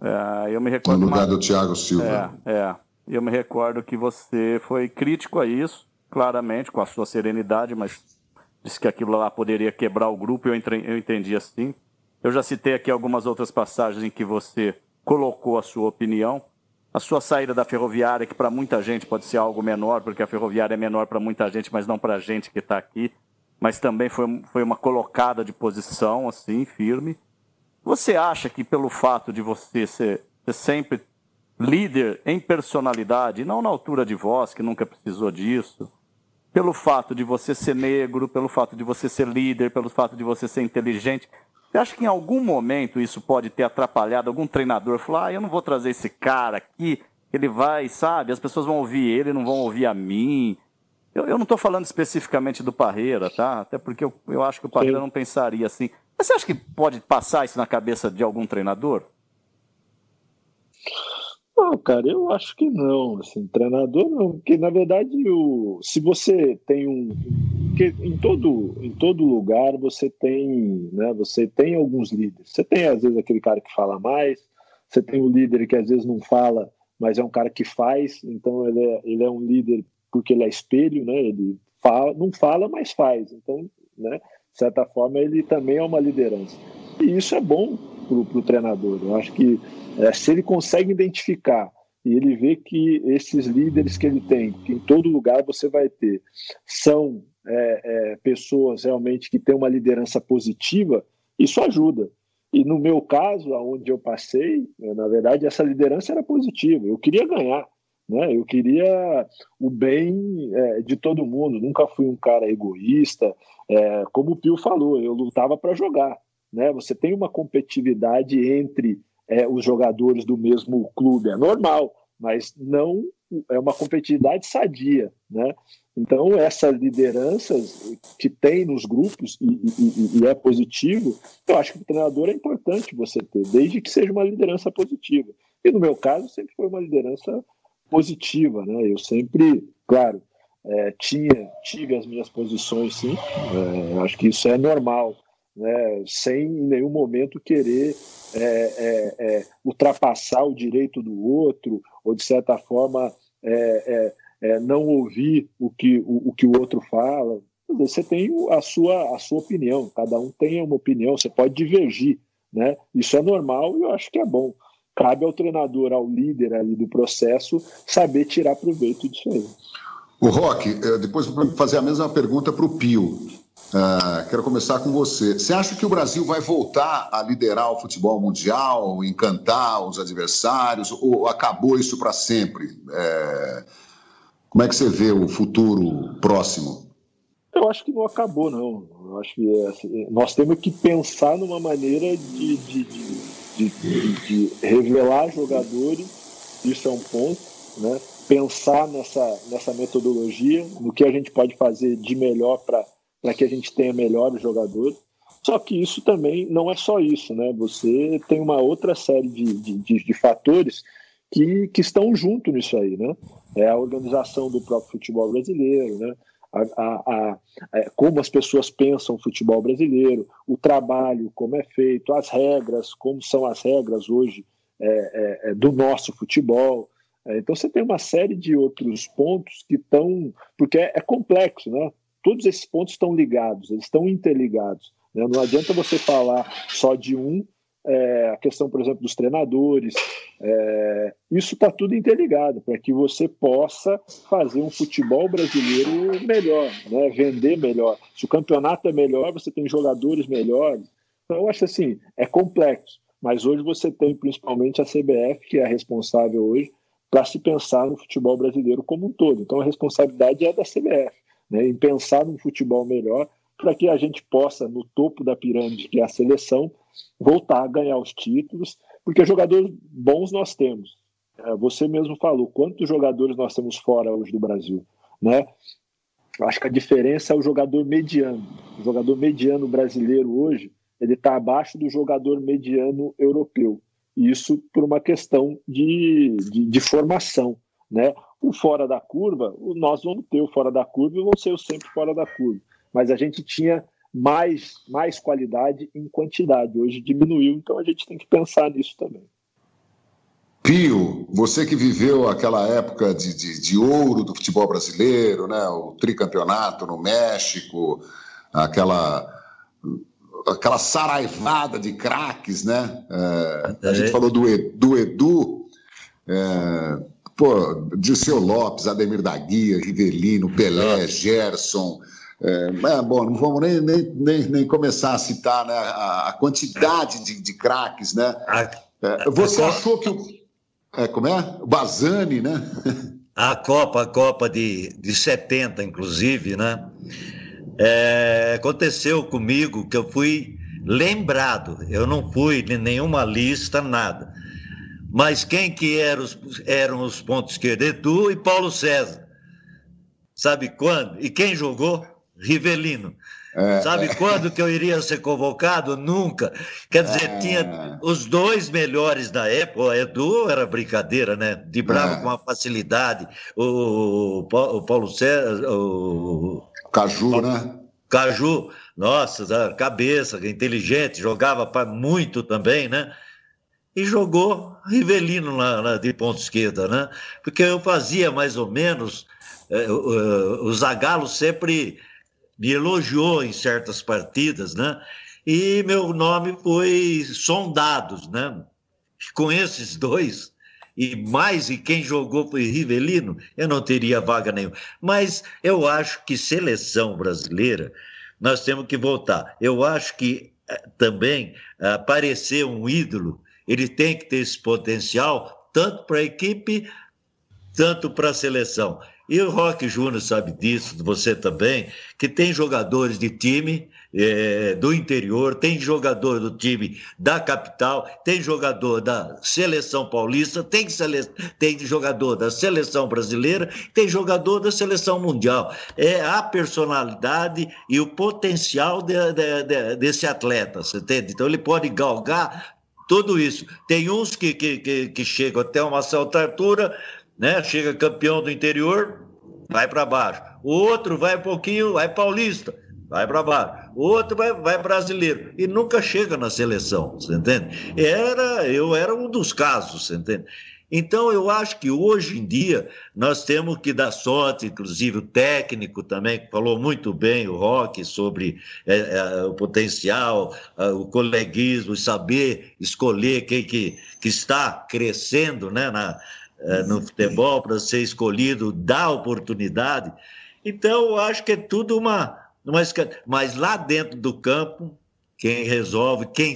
É, eu me recordo. No lugar do Thiago Silva. É, é. Eu me recordo que você foi crítico a isso, claramente, com a sua serenidade, mas disse que aquilo lá poderia quebrar o grupo, eu, entre... eu entendi assim. Eu já citei aqui algumas outras passagens em que você colocou a sua opinião. A sua saída da ferroviária, que para muita gente pode ser algo menor, porque a ferroviária é menor para muita gente, mas não para a gente que está aqui mas também foi, foi uma colocada de posição, assim, firme. Você acha que pelo fato de você ser, ser sempre líder em personalidade, não na altura de voz, que nunca precisou disso, pelo fato de você ser negro, pelo fato de você ser líder, pelo fato de você ser inteligente, você acha que em algum momento isso pode ter atrapalhado algum treinador falar, ah, eu não vou trazer esse cara aqui, ele vai, sabe, as pessoas vão ouvir ele, não vão ouvir a mim, eu, eu não estou falando especificamente do Parreira, tá? Até porque eu, eu acho que o Parreira Sim. não pensaria assim. Mas você acha que pode passar isso na cabeça de algum treinador? Não, cara, eu acho que não. Assim, treinador não, porque na verdade o, se você tem um, em todo em todo lugar você tem, né? Você tem alguns líderes. Você tem às vezes aquele cara que fala mais. Você tem o líder que às vezes não fala, mas é um cara que faz. Então ele é, ele é um líder porque ele é espelho, né? Ele fala, não fala, mas faz. Então, né? De certa forma, ele também é uma liderança. E isso é bom para o treinador. Eu acho que é, se ele consegue identificar e ele vê que esses líderes que ele tem, que em todo lugar você vai ter, são é, é, pessoas realmente que têm uma liderança positiva, isso ajuda. E no meu caso, aonde eu passei, na verdade, essa liderança era positiva. Eu queria ganhar. Né? Eu queria o bem é, de todo mundo, nunca fui um cara egoísta. É, como o Pio falou, eu lutava para jogar. Né? Você tem uma competitividade entre é, os jogadores do mesmo clube, é normal, mas não é uma competitividade sadia. Né? Então, essa liderança que tem nos grupos e, e, e, é positivo, eu acho que o treinador é importante você ter, desde que seja uma liderança positiva. E no meu caso, sempre foi uma liderança positiva, né? Eu sempre, claro, é, tinha, tive as minhas posições, sim. É, acho que isso é normal, né? Sem em nenhum momento querer é, é, é ultrapassar o direito do outro ou de certa forma é, não ouvir o que o, o, que o outro fala. Você tem a sua a sua opinião. Cada um tem uma opinião. Você pode divergir, né? Isso é normal e eu acho que é bom cabe ao treinador, ao líder ali do processo, saber tirar proveito disso aí. O Roque, eh, depois vou fazer a mesma pergunta para o Pio. Uh, quero começar com você. Você acha que o Brasil vai voltar a liderar o futebol mundial, encantar os adversários, ou acabou isso para sempre? É... Como é que você vê o futuro próximo? Eu acho que não acabou, não. Eu acho que é, assim, nós temos que pensar numa maneira de, de, de de, de, revelar jogadores, isso é um ponto, né? pensar nessa, nessa metodologia, no que a gente pode fazer de melhor para que a gente tenha melhores jogadores. Só que isso também não é só isso, né? Você tem uma outra série de, de, de fatores que, que estão junto nisso aí, né? É a organização do próprio futebol brasileiro, né? A, a, a, é, como as pessoas pensam o futebol brasileiro, o trabalho, como é feito, as regras, como são as regras hoje é, é, é do nosso futebol. É, então você tem uma série de outros pontos que estão. Porque é, é complexo, né? Todos esses pontos estão ligados, eles estão interligados. Né? Não adianta você falar só de um é, a questão, por exemplo, dos treinadores, é, isso está tudo interligado para que você possa fazer um futebol brasileiro melhor, né, vender melhor. Se o campeonato é melhor, você tem jogadores melhores. Então, eu acho assim, é complexo, mas hoje você tem principalmente a CBF, que é a responsável hoje para se pensar no futebol brasileiro como um todo. Então, a responsabilidade é da CBF, né, em pensar num futebol melhor para que a gente possa, no topo da pirâmide, que é a seleção, voltar a ganhar os títulos, porque jogadores bons nós temos. É, você mesmo falou quantos jogadores nós temos fora hoje do Brasil, né? Acho que a diferença é o jogador mediano. O jogador mediano brasileiro hoje ele está abaixo do jogador mediano europeu. Isso por uma questão de, de, de formação, né? O fora da curva, nós vamos ter o fora da curva e vão ser o sempre fora da curva. Mas a gente tinha mais, mais qualidade em quantidade. Hoje diminuiu, então a gente tem que pensar nisso também. Pio, você que viveu aquela época de, de, de, ouro do futebol brasileiro, né? o tricampeonato no México, aquela aquela saraivada de craques, né? É, a gente falou do, do Edu, é, pô, Dirceu Lopes, Ademir da Guia, Rivelino, Pelé, Gerson, é, bom, não vamos nem, nem, nem, nem, começar a citar né, a, a quantidade de, de craques, né? É, você achou que o. É, como é? O Bazani, né? A Copa, a Copa de, de 70, inclusive, né? É, aconteceu comigo que eu fui lembrado, eu não fui em nenhuma lista, nada. Mas quem que eram os, eram os pontos esquerdos? Edu e Paulo César. Sabe quando? E quem jogou? Rivelino. É, Sabe é. quando que eu iria ser convocado? Nunca. Quer dizer, é. tinha os dois melhores da época. O Edu era brincadeira, né? De bravo é. com uma facilidade. O, o Paulo César. O Caju, o, né? Caju, nossa, cabeça, inteligente, jogava para muito também, né? E jogou Rivelino lá, lá de ponta esquerda, né? Porque eu fazia mais ou menos. É, o, o Zagallo sempre me elogiou em certas partidas, né? E meu nome foi sondado, né? Com esses dois, e mais, e quem jogou foi Rivelino, eu não teria vaga nenhuma. Mas eu acho que seleção brasileira, nós temos que voltar. Eu acho que eh, também aparecer um ídolo, ele tem que ter esse potencial, tanto para a equipe, tanto para a seleção. E o Rock Júnior sabe disso, você também, que tem jogadores de time é, do interior, tem jogador do time da capital, tem jogador da seleção paulista, tem, sele... tem jogador da seleção brasileira, tem jogador da seleção mundial. É a personalidade e o potencial de, de, de, desse atleta, você entende? Então ele pode galgar tudo isso. Tem uns que, que, que, que chegam até uma certa altura né? Chega campeão do interior, vai para baixo. O outro vai um pouquinho, vai paulista, vai para baixo. O outro vai, vai brasileiro e nunca chega na seleção, você entende? Era, eu era um dos casos, você entende? Então, eu acho que hoje em dia nós temos que dar sorte, inclusive o técnico também, que falou muito bem, o Rock, sobre é, é, o potencial, é, o coleguismo, saber escolher quem que, que está crescendo né, na, no futebol para ser escolhido, dá oportunidade. Então, eu acho que é tudo uma, uma. Mas lá dentro do campo, quem resolve, quem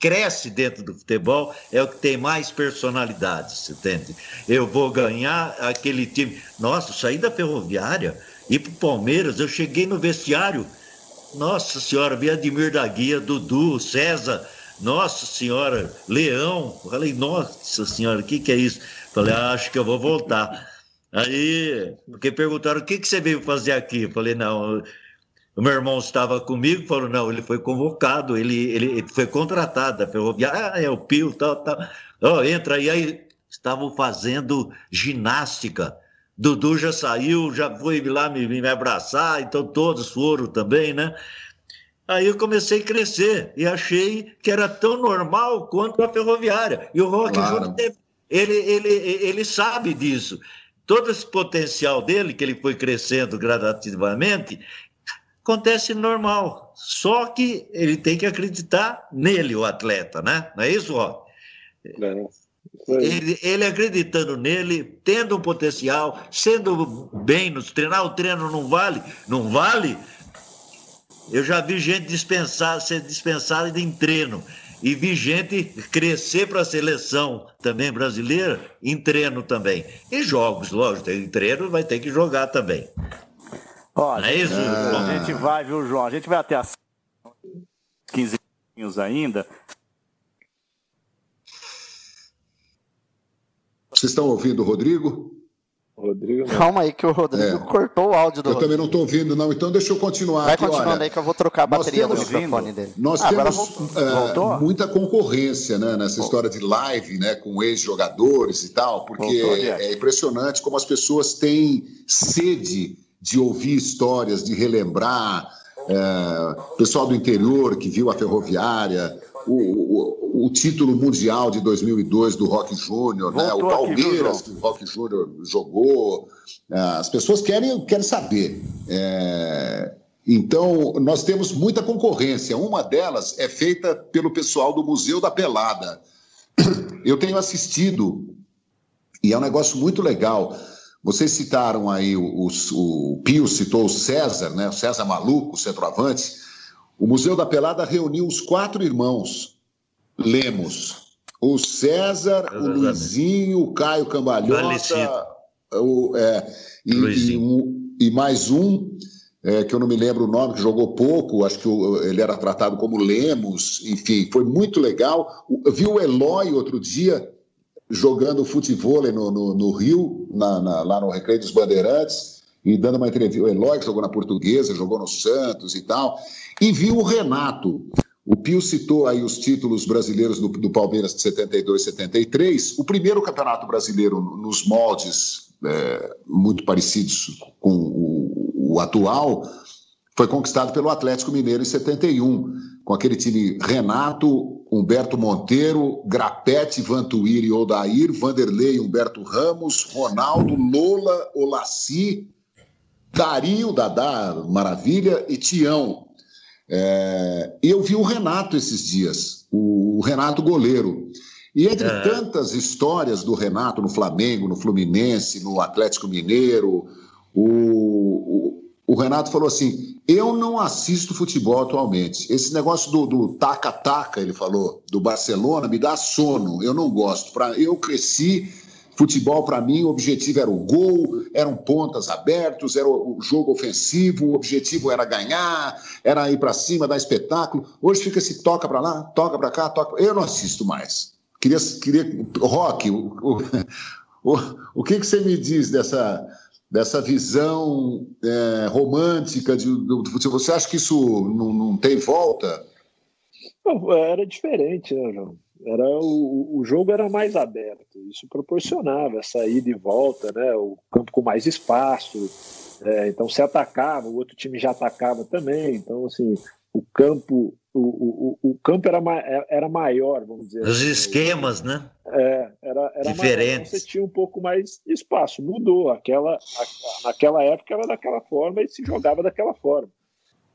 cresce dentro do futebol é o que tem mais personalidade, você entende? Eu vou ganhar aquele time. Nossa, saí da ferroviária, ir para o Palmeiras, eu cheguei no vestiário. Nossa senhora, vi Admir da Guia, Dudu, César, Nossa senhora, leão. Falei, nossa senhora, o que, que é isso? Falei, ah, acho que eu vou voltar. Aí, porque perguntaram o que, que você veio fazer aqui? Falei, não, o meu irmão estava comigo, falou, não, ele foi convocado, ele, ele foi contratado da ferroviária, ah, é o Pio, tal, tal. Oh, entra aí, aí estavam fazendo ginástica. Dudu já saiu, já foi lá me, me abraçar, então todos foram também, né? Aí eu comecei a crescer e achei que era tão normal quanto a ferroviária. E o Rock claro. Ele, ele, ele sabe disso. Todo esse potencial dele, que ele foi crescendo gradativamente, acontece normal. Só que ele tem que acreditar nele, o atleta, né? Não é isso, Rock? É. Ele, ele, acreditando nele, tendo um potencial, sendo bem nos treinar, o treino não vale, não vale. Eu já vi gente dispensar, ser dispensada em treino e vi gente crescer para a seleção também brasileira em treino também. E jogos, lógico, em treino vai ter que jogar também. Olha, é isso, ah. a gente vai, viu, João? A gente vai até as 15 minutos ainda. Vocês estão ouvindo o Rodrigo? Rodrigo Calma aí que o Rodrigo é. cortou o áudio do Eu Rodrigo. também não estou ouvindo, não. Então deixa eu continuar. Vai aqui, continuando olha, aí que eu vou trocar a bateria do microfone dele. Nós ah, temos é, muita concorrência né, nessa Voltou. história de live né, com ex-jogadores e tal, porque Voltou, é impressionante como as pessoas têm sede de ouvir histórias, de relembrar. É, pessoal do interior que viu a ferroviária, o, o, o, título mundial de 2002 do Rock Júnior, né? o Palmeiras aqui, que o Rock Júnior jogou. É, as pessoas querem, querem saber. É... Então, nós temos muita concorrência. Uma delas é feita pelo pessoal do Museu da Pelada. Eu tenho assistido, e é um negócio muito legal. Vocês citaram aí, o, o, o Pio citou o César, né? o César Maluco, o centroavante. O Museu da Pelada reuniu os quatro irmãos Lemos. O César, o Luizinho, o Caio Cambalhota, o, é, e, e, um, e, mais um, é, que eu não me lembro o nome, que jogou pouco, acho que o, ele era tratado como Lemos, enfim, foi muito legal. Eu vi o Eloy outro dia jogando futebol no, no, no Rio, na, na, lá no Recreio dos Bandeirantes, e dando uma entrevista. O Eloy que jogou na Portuguesa, jogou no Santos e tal. E viu o Renato. O Pio citou aí os títulos brasileiros do, do Palmeiras de 72 e 73. O primeiro campeonato brasileiro nos moldes é, muito parecidos com o, o atual foi conquistado pelo Atlético Mineiro em 71, com aquele time Renato, Humberto Monteiro, Grapete, Vantuíri, Odair, Vanderlei, Humberto Ramos, Ronaldo, Lola, Olaci, Dario, Dadá, Maravilha e Tião. É, eu vi o Renato esses dias, o, Renato goleiro. E entre é. tantas histórias do Renato no Flamengo, no Fluminense, no Atlético Mineiro, o, o, o Renato falou assim: eu não assisto futebol atualmente. Esse negócio do taca-taca, ele falou, do Barcelona, me dá sono. Eu não gosto. Pra, eu cresci Futebol, para mim, o objetivo era o gol, eram pontas abertos, era o jogo ofensivo, o objetivo era ganhar, era ir para cima, dar espetáculo. Hoje fica se toca para lá, toca para cá, toca. Eu não assisto mais. Queria, queria rock. O, o, o, o que, que você me diz dessa, dessa visão é, romântica de, do, futebol? Você acha que isso não, não tem volta? Era diferente, né, João? Era o, o jogo era mais aberto, isso proporcionava essa ida e volta, né? O campo com mais espaço, é, então se atacava, o outro time já atacava também, então assim o campo o, o, o campo era, era maior, vamos dizer. Os assim, esquemas, né? É, era, era diferentes. Maior, você tinha um pouco mais de espaço, mudou. Aquela, a, naquela época era daquela forma e se jogava daquela forma.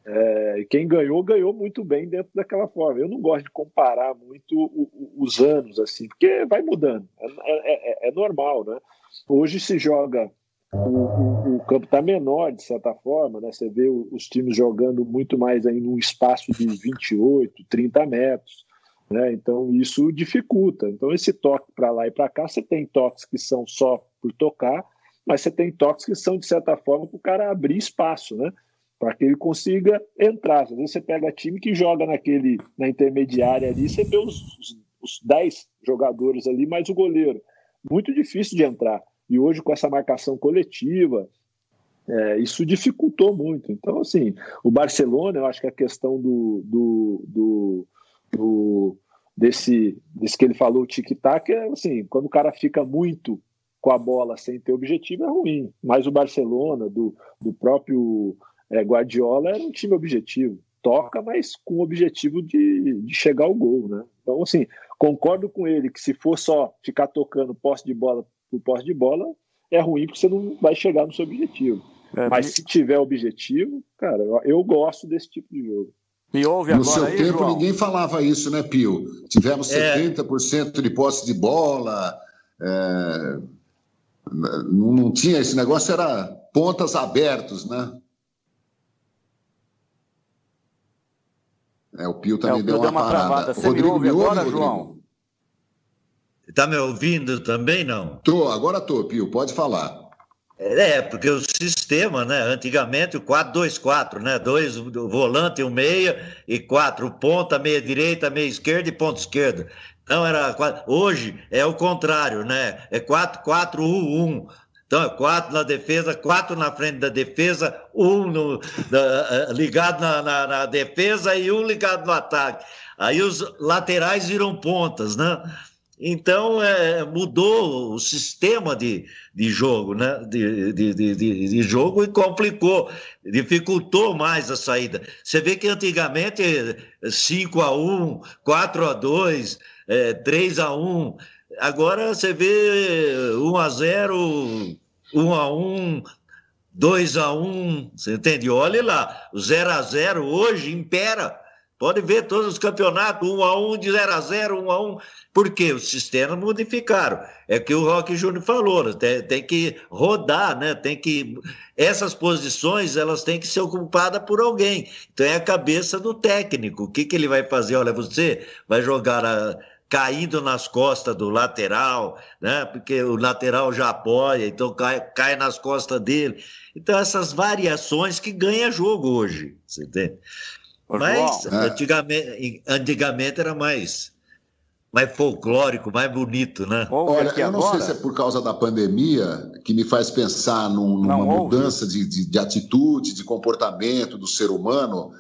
É, quem ganhou, ganhou muito bem dentro daquela forma. Eu não gosto de comparar muito o, o, os anos, assim, porque vai mudando. É, é, é, é normal, né? Hoje se joga, o, o campo está menor, de certa forma, né? Você vê os times jogando muito mais aí num espaço de 28, 30 metros. Né? Então isso dificulta. Então esse toque para lá e para cá, você tem toques que são só por tocar, mas você tem toques que são de certa forma para o cara abrir espaço, né? Para que ele consiga entrar. Às vezes você pega time que joga naquele na intermediária ali, você vê os, os, os 10 jogadores ali, mais o goleiro. Muito difícil de entrar. E hoje, com essa marcação coletiva, é, isso dificultou muito. Então, assim, o Barcelona, eu acho que a questão do, do, do, do desse, desse que ele falou, o tic-tac, é assim, quando o cara fica muito com a bola sem ter objetivo, é ruim. Mas o Barcelona, do, do próprio é, Guardiola, era um time objetivo. Toca, mas com o objetivo de, de chegar ao gol, né? Então, assim, concordo com ele que se for só ficar tocando posse de bola por posse de bola, é ruim porque você não vai chegar no seu objetivo. É, mas me... se tiver objetivo, cara, eu, eu, gosto desse tipo de jogo. Me ouve no seu aí, tempo João? ninguém falava isso, né, Pio? Tivemos é. 70% de posse de bola, é... não, não tinha esse negócio, era pontas abertos, né? É, o Pio também é, o Pio deu, uma, uma parada. Você Rodrigo, me ouve, me ouve agora, Rodrigo? João? Está me ouvindo também, não? Tô, agora tô, Pio, pode falar. É, porque o sistema, né? Antigamente o 4-2-4, né? Dois volante, um meia e quatro ponta, meia direita, meia esquerda e ponta esquerda. Então era hoje é o contrário, né? É 4-4-1-1. Então é quatro na defesa, quatro na frente da defesa, um no, da, ligado na, na, na defesa e um ligado no ataque. Aí os laterais viram pontas, né? Então, é, mudou o sistema de, de jogo, né? De, de, de, de, jogo e complicou, dificultou mais a saída. Você vê que antigamente 5 a 1 4 a 2 é, 3 a 1 agora você vê 1 a 0 1 a 1 2 a 1 você entende? Olha lá, o 0 a 0 hoje impera. Pode ver todos os campeonatos, 1 a 1 de 0 a 0 1 a 1 porque os sistemas modificaram. É que o Rock Júnior falou, né? tem, tem, que rodar, né? Tem que essas posições elas têm que ser ocupadas por alguém. Então é a cabeça do técnico. O que, que ele vai fazer? Olha, você vai jogar a, caindo nas costas do lateral, né? Porque o lateral já apoia, então cai, cai nas costas dele. Então essas variações que ganha jogo hoje, você entende? Mas é. antigamente, antigamente era mais mais folclórico, mais bonito, né? Olha, eu não sei se é por causa da pandemia que me faz pensar num, numa não, mudança de, de, de, atitude, de comportamento do ser humano,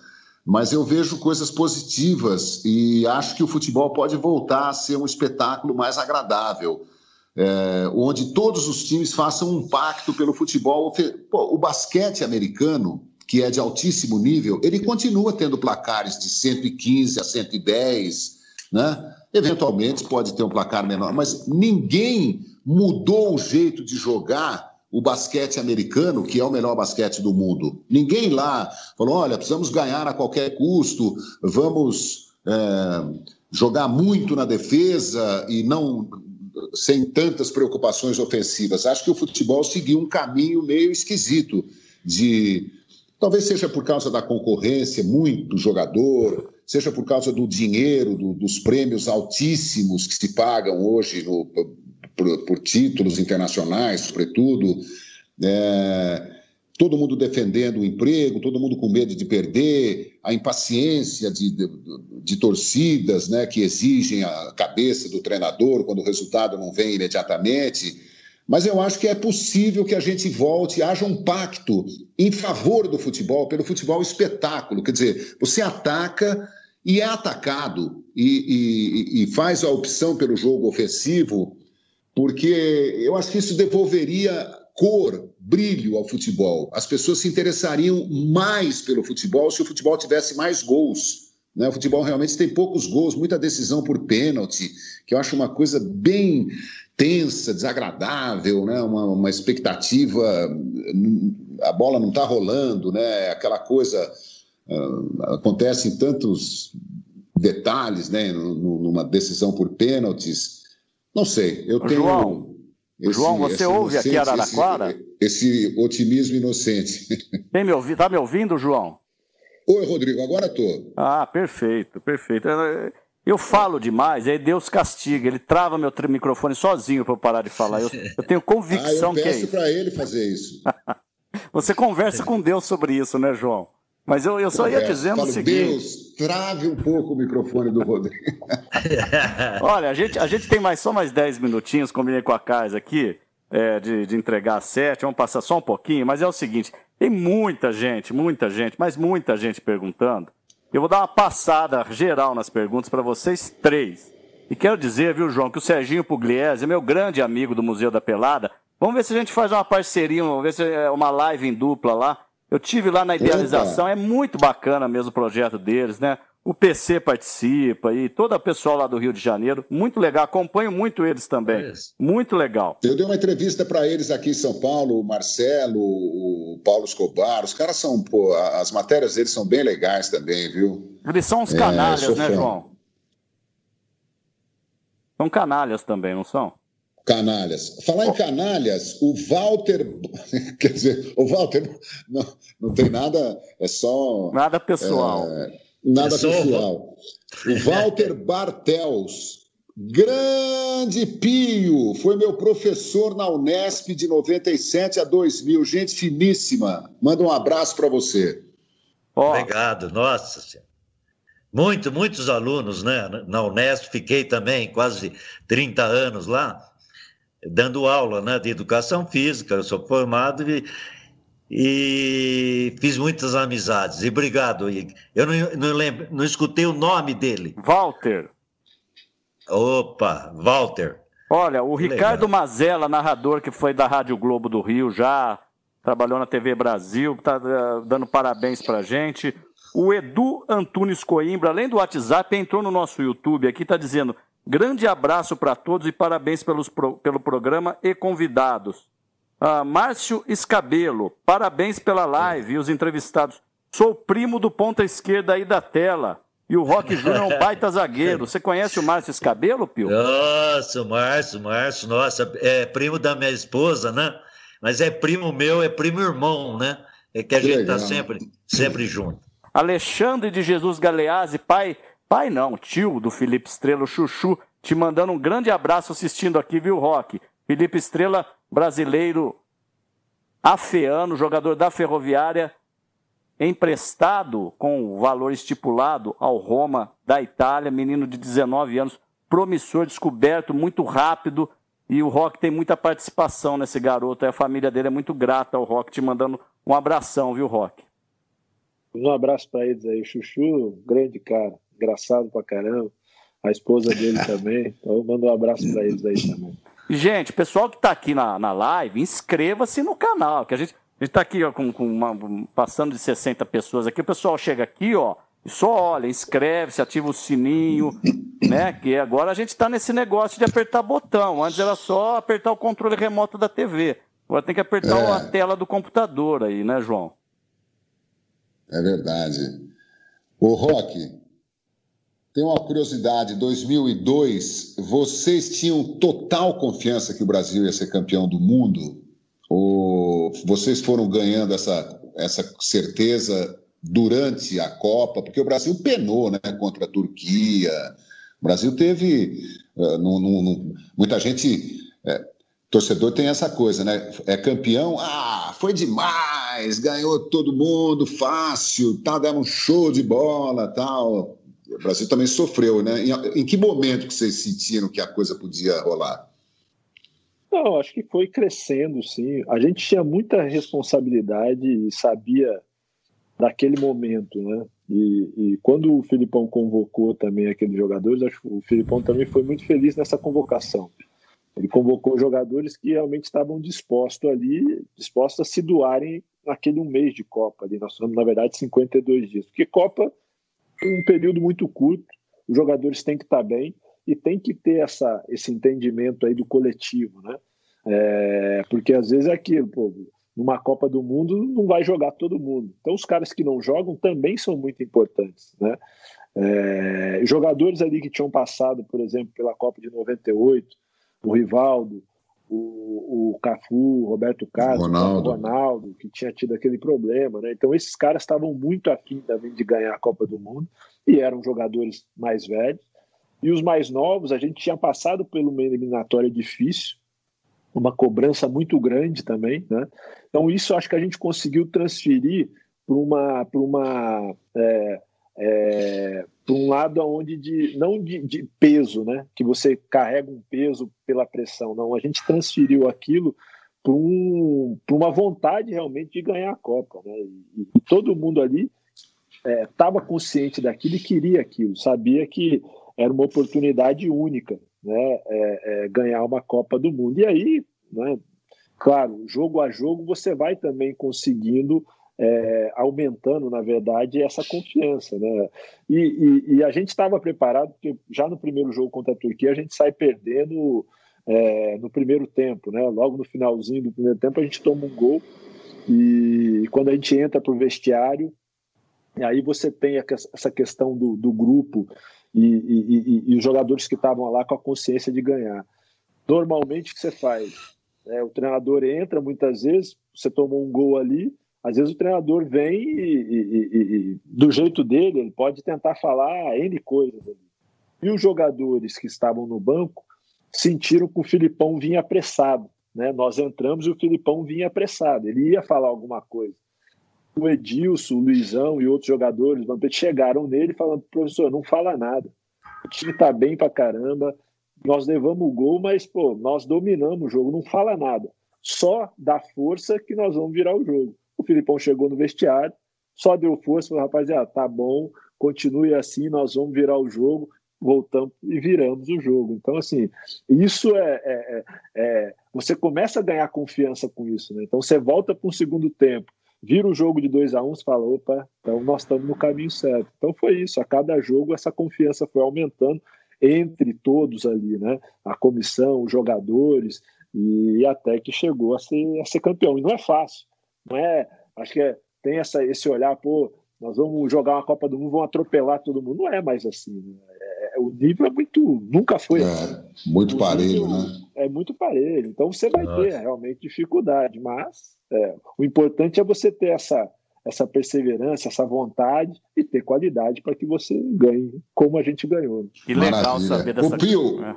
mas eu vejo coisas positivas e acho que o futebol pode voltar a ser um espetáculo mais agradável. É, onde todos os times façam um pacto pelo futebol. Pô, o basquete americano, que é de altíssimo nível, ele continua tendo placares de 115 a 110, né? Eventualmente pode ter um placar menor, mas ninguém mudou o jeito de jogar o basquete americano, que é o melhor basquete do mundo. Ninguém lá falou: olha, precisamos ganhar a qualquer custo, vamos é, jogar muito na defesa e não sem tantas preocupações ofensivas. Acho que o futebol seguiu um caminho meio esquisito de talvez seja por causa da concorrência, muito jogador, seja por causa do dinheiro, do, dos prêmios altíssimos que se pagam hoje no, por, por, títulos internacionais, sobretudo. É, todo mundo defendendo o emprego, todo mundo com medo de perder, a impaciência de, de, de, torcidas né, que exigem a cabeça do treinador quando o resultado não vem imediatamente. Mas eu acho que é possível que a gente volte, haja um pacto em favor do futebol, pelo futebol espetáculo. Quer dizer, você ataca e é atacado e, e, e faz a opção pelo jogo ofensivo, porque eu acho que isso devolveria cor, brilho ao futebol. As pessoas se interessariam mais pelo futebol se o futebol tivesse mais gols. Né? O futebol realmente tem poucos gols, muita decisão por pênalti, que eu acho uma coisa bem tensa, desagradável, né? uma, uma expectativa. A bola não está rolando, né? aquela coisa uh, acontece em tantos detalhes, né, numa decisão por pênaltis. Não sei, eu tenho. João, esse, João você ouve aqui Araraquara? Esse, esse otimismo inocente. Tem me ouvido? Tá me ouvindo, João? Oi, Rodrigo, agora estou. Ah, perfeito, perfeito. Eu falo demais, aí Deus castiga, ele trava meu microfone sozinho para eu parar de falar. Eu, eu tenho convicção ah, eu que é isso. para ele fazer isso. você conversa com Deus sobre isso, né, João? Mas eu, eu só ia dizendo Falo, o seguinte. Deus, trave um pouco o microfone do Rodrigo. Olha, a gente, a gente tem mais só mais 10 minutinhos, combinei com a Casa aqui, é, de, de entregar às 7, vamos passar só um pouquinho, mas é o seguinte: tem muita gente, muita gente, mas muita gente perguntando. Eu vou dar uma passada geral nas perguntas para vocês três. E quero dizer, viu, João, que o Serginho Pugliese é meu grande amigo do Museu da Pelada. Vamos ver se a gente faz uma parceria, vamos ver se é uma live em dupla lá. Eu tive lá na idealização, é muito bacana mesmo o projeto deles, né? O PC participa e todo o pessoal lá do Rio de Janeiro, muito legal, acompanho muito eles também, é muito legal. Eu dei uma entrevista para eles aqui em São Paulo, o Marcelo, o Paulo Escobar, os caras são, pô, as matérias deles são bem legais também, viu? Eles são uns canalhas, é, né, fã. João? São canalhas também, não são? Canalhas. Falar em canalhas, o Walter. Quer dizer, o Walter não, não tem nada, é só. Nada pessoal. É, nada é pessoal. O Walter Bartels, grande Pio, foi meu professor na Unesp de 97 a 2000. Gente finíssima. Manda um abraço para você. Oh. Obrigado, nossa senhora. Muito, muitos alunos, né? Na Unesp, fiquei também quase 30 anos lá, dando aula né, de educação física. Eu sou formado e, e fiz muitas amizades. E obrigado. Eu não, não, lembro, não escutei o nome dele. Walter. Opa, Walter. Olha, o Ricardo. Mazella, narrador que foi da Rádio Globo do Rio, já trabalhou na TV Brasil, está eh, dando parabéns para gente. O Edu Antunes Coimbra, além do WhatsApp, entrou no nosso YouTube aqui, está dizendo: grande abraço para todos e parabéns pelos, pelo programa e convidados. Ah, Márcio Escabelo, parabéns pela live e os entrevistados. Sou primo do ponta esquerda aí da tela. E o Rock Júnior é um baita zagueiro. Você conhece o Márcio Escabelo, Pio? Nossa, o Márcio, Márcio, nossa, é primo da minha esposa, né? Mas é primo meu, é primo irmão, né? É que a que gente tá legal. tá sempre, sempre junto. Alexandre de Jesus Galeazzi, pai, pai não, tio do Felipe Estrela, Chuchu, te mandando um grande abraço assistindo aqui, viu, Rock? Felipe Estrela, brasileiro afeano, jogador da Ferroviária, emprestado com o valor estipulado ao Roma da Itália, menino de 19 anos, promissor, descoberto, muito rápido, e o Rock tem muita participação nesse garoto, a família dele é muito grata ao Rock, te mandando um abração, viu, Rock? Um abraço para eles aí. Chuchu, grande cara, engraçado pra caramba. A esposa dele também. Então, eu mando um abraço para eles aí também. Gente, pessoal que está aqui na, na live, inscreva-se no canal, que a gente a está aqui ó, com, com uma, passando de 60 pessoas aqui. O pessoal chega aqui, ó, e só olha, inscreve-se, ativa o sininho, né? Que agora a gente está nesse negócio de apertar botão. Antes era só apertar o controle remoto da TV. Agora tem que apertar é. a tela do computador aí, né, João? É verdade. O Rock, tem uma curiosidade. 2002, vocês tinham total confiança que o Brasil ia ser campeão do mundo? Ou vocês foram ganhando essa, essa certeza durante a Copa? Porque o Brasil penou né, contra a Turquia. O Brasil teve. Uh, muita gente. É, torcedor tem essa coisa, né? É campeão, ah, foi demais, ganhou todo mundo, fácil, tá, um show de bola, tal. O Brasil também sofreu, né? Em, em, que momento que vocês sentiram que a coisa podia rolar? Não, acho que foi crescendo, sim. A gente tinha muita responsabilidade e sabia daquele momento, né? E, e, quando o Filipão convocou também aqueles jogadores, acho que o Filipão também foi muito feliz nessa convocação. Ele convocou jogadores que realmente estavam dispostos ali, dispostos a se doarem naquele um mês de Copa. Ali. Nós somos, na verdade, 52 dias. Porque Copa um período muito curto, os jogadores têm que estar bem e tem que ter essa, esse entendimento aí do coletivo, né? É, porque às vezes é aquilo, pô, numa Copa do Mundo não vai jogar todo mundo. Então os caras que não jogam também são muito importantes, né? É, jogadores ali que tinham passado, por exemplo, pela Copa de 98, o Rivaldo, o, o Cafu, o Roberto Carlos, Ronaldo. o Ronaldo, que tinha tido aquele problema, né? Então esses caras estavam muito afim também de ganhar a Copa do Mundo e eram jogadores mais velhos. E os mais novos, a gente tinha passado por uma eliminatória difícil, uma cobrança muito grande também, né? Então isso acho que a gente conseguiu transferir para uma, para uma é, é, para um lado onde de não de, de, peso, né? Que você carrega um peso pela pressão, não. A gente transferiu aquilo para um, uma vontade realmente de ganhar a Copa, né? E, e todo mundo ali estava é, consciente daquilo e queria aquilo, sabia que era uma oportunidade única, né? É, é, ganhar uma Copa do Mundo. E aí, né? Claro, jogo a jogo você vai também conseguindo é, aumentando, na verdade, essa confiança. Né? E, e, e a gente estava preparado, porque já no primeiro jogo contra a Turquia a gente sai perdendo é, no primeiro tempo. Né? Logo no finalzinho do primeiro tempo a gente toma um gol e quando a gente entra para o vestiário, aí você tem essa questão do, do grupo e, e, os jogadores que estavam lá com a consciência de ganhar. Normalmente o que você faz? É, o treinador entra muitas vezes, você tomou um gol ali, às vezes o treinador vem e, e, e, e, do jeito dele, ele pode tentar falar N coisas ali. E os jogadores que estavam no banco sentiram que o Filipão vinha apressado. Né? Nós entramos e o Filipão vinha apressado, ele ia falar alguma coisa. O Edilson, o Luizão e outros jogadores chegaram nele falando: professor, não fala nada. O time tá bem pra caramba, nós levamos o gol, mas pô, nós dominamos o jogo, não fala nada. Só dá força que nós vamos virar o jogo. Filipão chegou no vestiário, só deu força, falou, rapaziada, tá bom, continue assim, nós vamos virar o jogo, voltamos e viramos o jogo. Então, assim, isso é, é, é, é você começa a ganhar confiança com isso, né? Então você volta para um segundo tempo, vira o jogo de 2 a 1 um, você fala, opa, então nós estamos no caminho certo. Então foi isso, a cada jogo essa confiança foi aumentando entre todos ali, né? A comissão, os jogadores, e até que chegou a ser, a ser campeão. E não é fácil. Não é, acho que é, tem essa, esse olhar, pô, nós vamos jogar uma Copa do Mundo, vamos atropelar todo mundo. Não é mais assim. Né? É, é o nível é muito. Nunca foi. É, assim. muito o parelho, nível, né? É muito parelho. Então você vai Nossa. ter realmente dificuldade, mas é, o importante é você ter essa, essa perseverança, essa vontade e ter qualidade para que você ganhe como a gente ganhou. Que legal Maravilha. saber dessa coisa. É.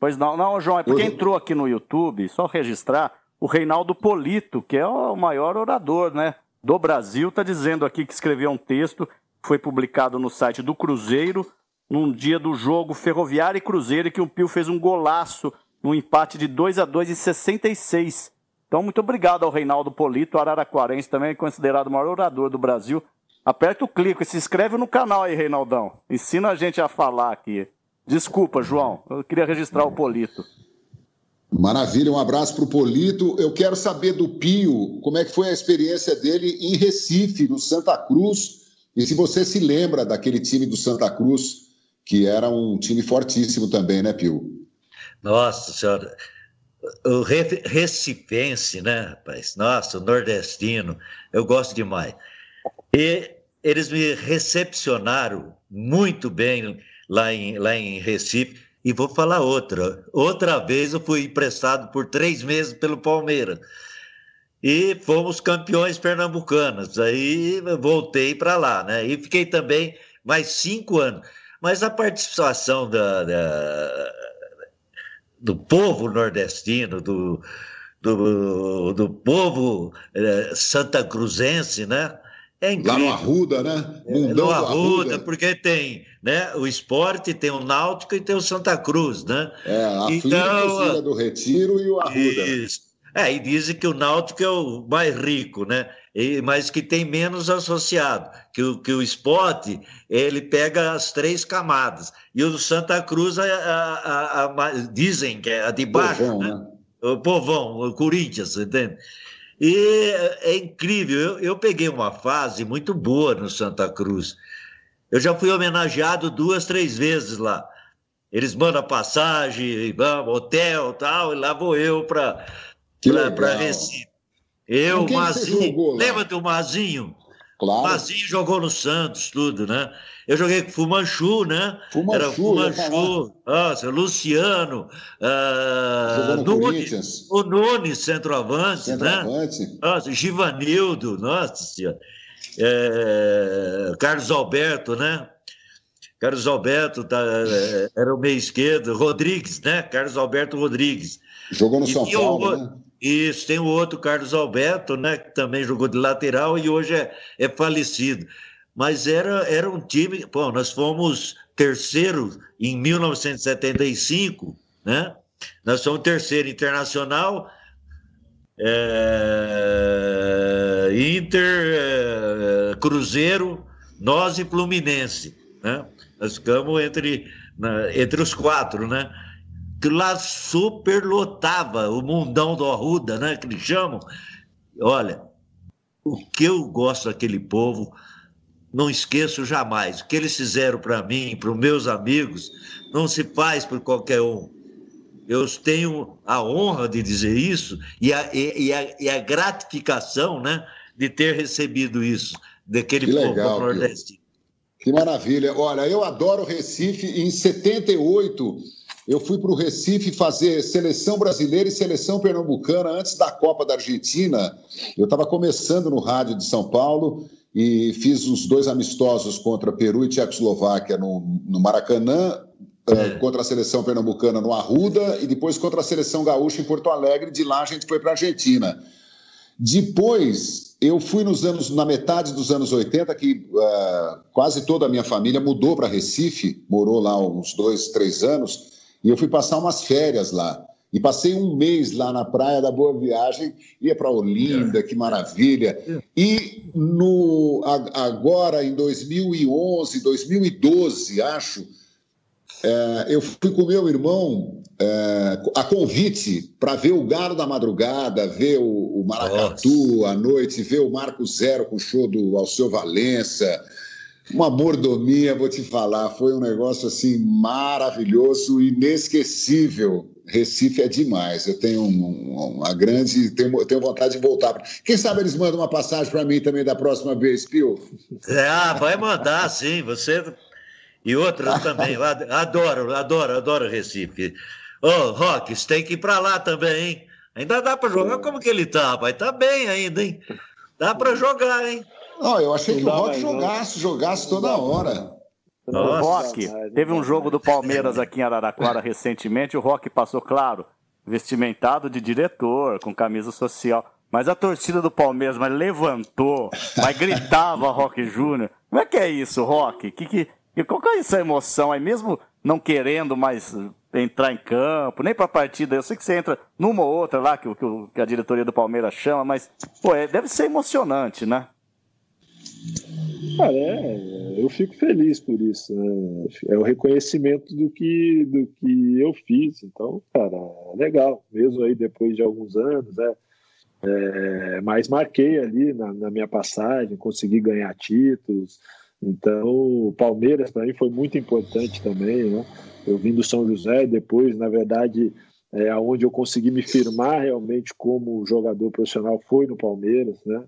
Pois não, não, João, é porque entrou aqui no YouTube, só registrar o Reinaldo Polito, que é o maior orador né, do Brasil, está dizendo aqui que escreveu um texto, foi publicado no site do Cruzeiro, num dia do jogo Ferroviário e Cruzeiro, que o Pio fez um golaço no empate de 2 a 2 em 66. Então, muito obrigado ao Reinaldo Polito, araraquarense, também considerado o maior orador do Brasil. Aperta o clique se inscreve no canal aí, Reinaldão. Ensina a gente a falar aqui. Desculpa, João, eu queria registrar o Polito. Maravilha, um abraço para o Polito. Eu quero saber do Pio, como é que foi a experiência dele em Recife, no Santa Cruz, e se você se lembra daquele time do Santa Cruz, que era um time fortíssimo também, né, Pio? Nossa senhora, o recifense, né, rapaz? Nossa, o nordestino, eu gosto demais. E eles me recepcionaram muito bem lá em, lá em Recife e vou falar outra. Outra vez eu fui emprestado por três meses pelo Palmeiras. E fomos campeões pernambucanos. Aí voltei para lá, né? E fiquei também mais cinco anos. Mas a participação da, da do povo nordestino, do, do, do povo eh, santa cruzense, né? É incrível. Lá no Arruda, né? É, Mundão no Arruda, Arruda, porque tem né, o esporte, tem o Náutico e tem o Santa Cruz, né? É, a então, Ilha do Retiro e o Arruda. Isso. É, e dizem que o Náutico é o mais rico, né? E, mas que tem menos associado, que o, que o esporte, ele pega as três camadas. E o Santa Cruz, a, a, a, a dizem que é a de baixo, povão, né? né? O povão, o Corinthians, entende? E é incrível, eu, eu peguei uma fase muito boa no Santa Cruz. Eu já fui homenageado duas, três vezes lá. Eles mandam passagem, hotel tal, e lá vou eu para Recife. Eu, Mazinho, lembra do Mazinho? Claro. Mazinho jogou no Santos, tudo, né? Eu joguei com Fumanchu, né? Fumanchu, Era Fumanchu, nossa, Luciano, uh, Nunes, o Nunes, centroavante, centroavante, né? Nossa, Givanildo, nossa senhora. É, Carlos Alberto, né? Carlos Alberto tá, era o meio esquerdo, Rodrigues, né? Carlos Alberto Rodrigues. Jogou no e São Paulo, o, né? Isso, tem o outro Carlos Alberto, né? Que também jogou de lateral e hoje é, é falecido. Mas era, era um time. Bom, nós fomos terceiro em 1975, né? Nós somos terceiro internacional, é, Inter, é, Cruzeiro, nós e Fluminense, né? Nós ficamos entre, na, entre os quatro, né? Que lá superlotava o mundão do Arruda, né? Que eles chamam. Olha, o que eu gosto daquele povo, não esqueço jamais. O que eles fizeram para mim, para os meus amigos, não se faz por qualquer um. Eu tenho a honra de dizer isso e a, e, a, e a gratificação né, de ter recebido isso daquele que povo legal, nordestino. Que maravilha. Olha, eu adoro Recife. Em 78, eu fui para o Recife fazer seleção brasileira e seleção pernambucana antes da Copa da Argentina. Eu estava começando no rádio de São Paulo e fiz os dois amistosos contra Peru e Tchecoslováquia no, no Maracanã é. contra a seleção pernambucana no Arruda e depois contra a seleção gaúcha em Porto Alegre. De lá a gente foi para a Argentina. Depois, eu fui nos anos, na metade dos anos 80, que uh, quase toda a minha família mudou para Recife, morou lá uns dois, três anos, e eu fui passar umas férias lá. E passei um mês lá na praia da Boa Viagem, ia para Olinda, é. que maravilha. E no, agora, em 2011, 2012, acho, é, eu fui com meu irmão é, a convite para ver o Galo da Madrugada, ver o, o Maracatu Nossa. à noite, ver o Marco Zero com o show do Alceu Valença. Uma mordomia, vou te falar, foi um negócio assim maravilhoso, inesquecível. Recife é demais. Eu tenho um, uma grande. Tenho, tenho vontade de voltar. Quem sabe eles mandam uma passagem para mim também da próxima vez, Pio? É, ah, vai mandar, sim. Você e outras também. adoro, adoro, adoro Recife. Ô, oh, Rock, você tem que ir para lá também, hein? Ainda dá para jogar como que ele tá, pai? Tá bem ainda, hein? Dá para jogar, hein? Não, eu achei que o Rock jogasse, jogasse toda hora. Nossa. Rock, teve um jogo do Palmeiras aqui em Araraquara recentemente, o Rock passou, claro, vestimentado de diretor, com camisa social. Mas a torcida do Palmeiras mas levantou, mas gritava Rock Júnior. Como é que é isso, Rock? Que, que, e qual que é essa emoção aí, mesmo não querendo mais entrar em campo, nem para a partida, eu sei que você entra numa ou outra lá, que, que, a diretoria do Palmeiras chama, mas pô, é, deve ser emocionante, né? Cara, é, eu fico feliz por isso. Né? É o reconhecimento do que, do que eu fiz. Então, cara, é legal. Mesmo aí depois de alguns anos, né? É, mas marquei ali na, na minha passagem, consegui ganhar títulos. Então, o Palmeiras para mim foi muito importante também, né? Eu vim do São José, depois, na verdade, é aonde eu consegui me firmar realmente como jogador profissional foi no Palmeiras, né?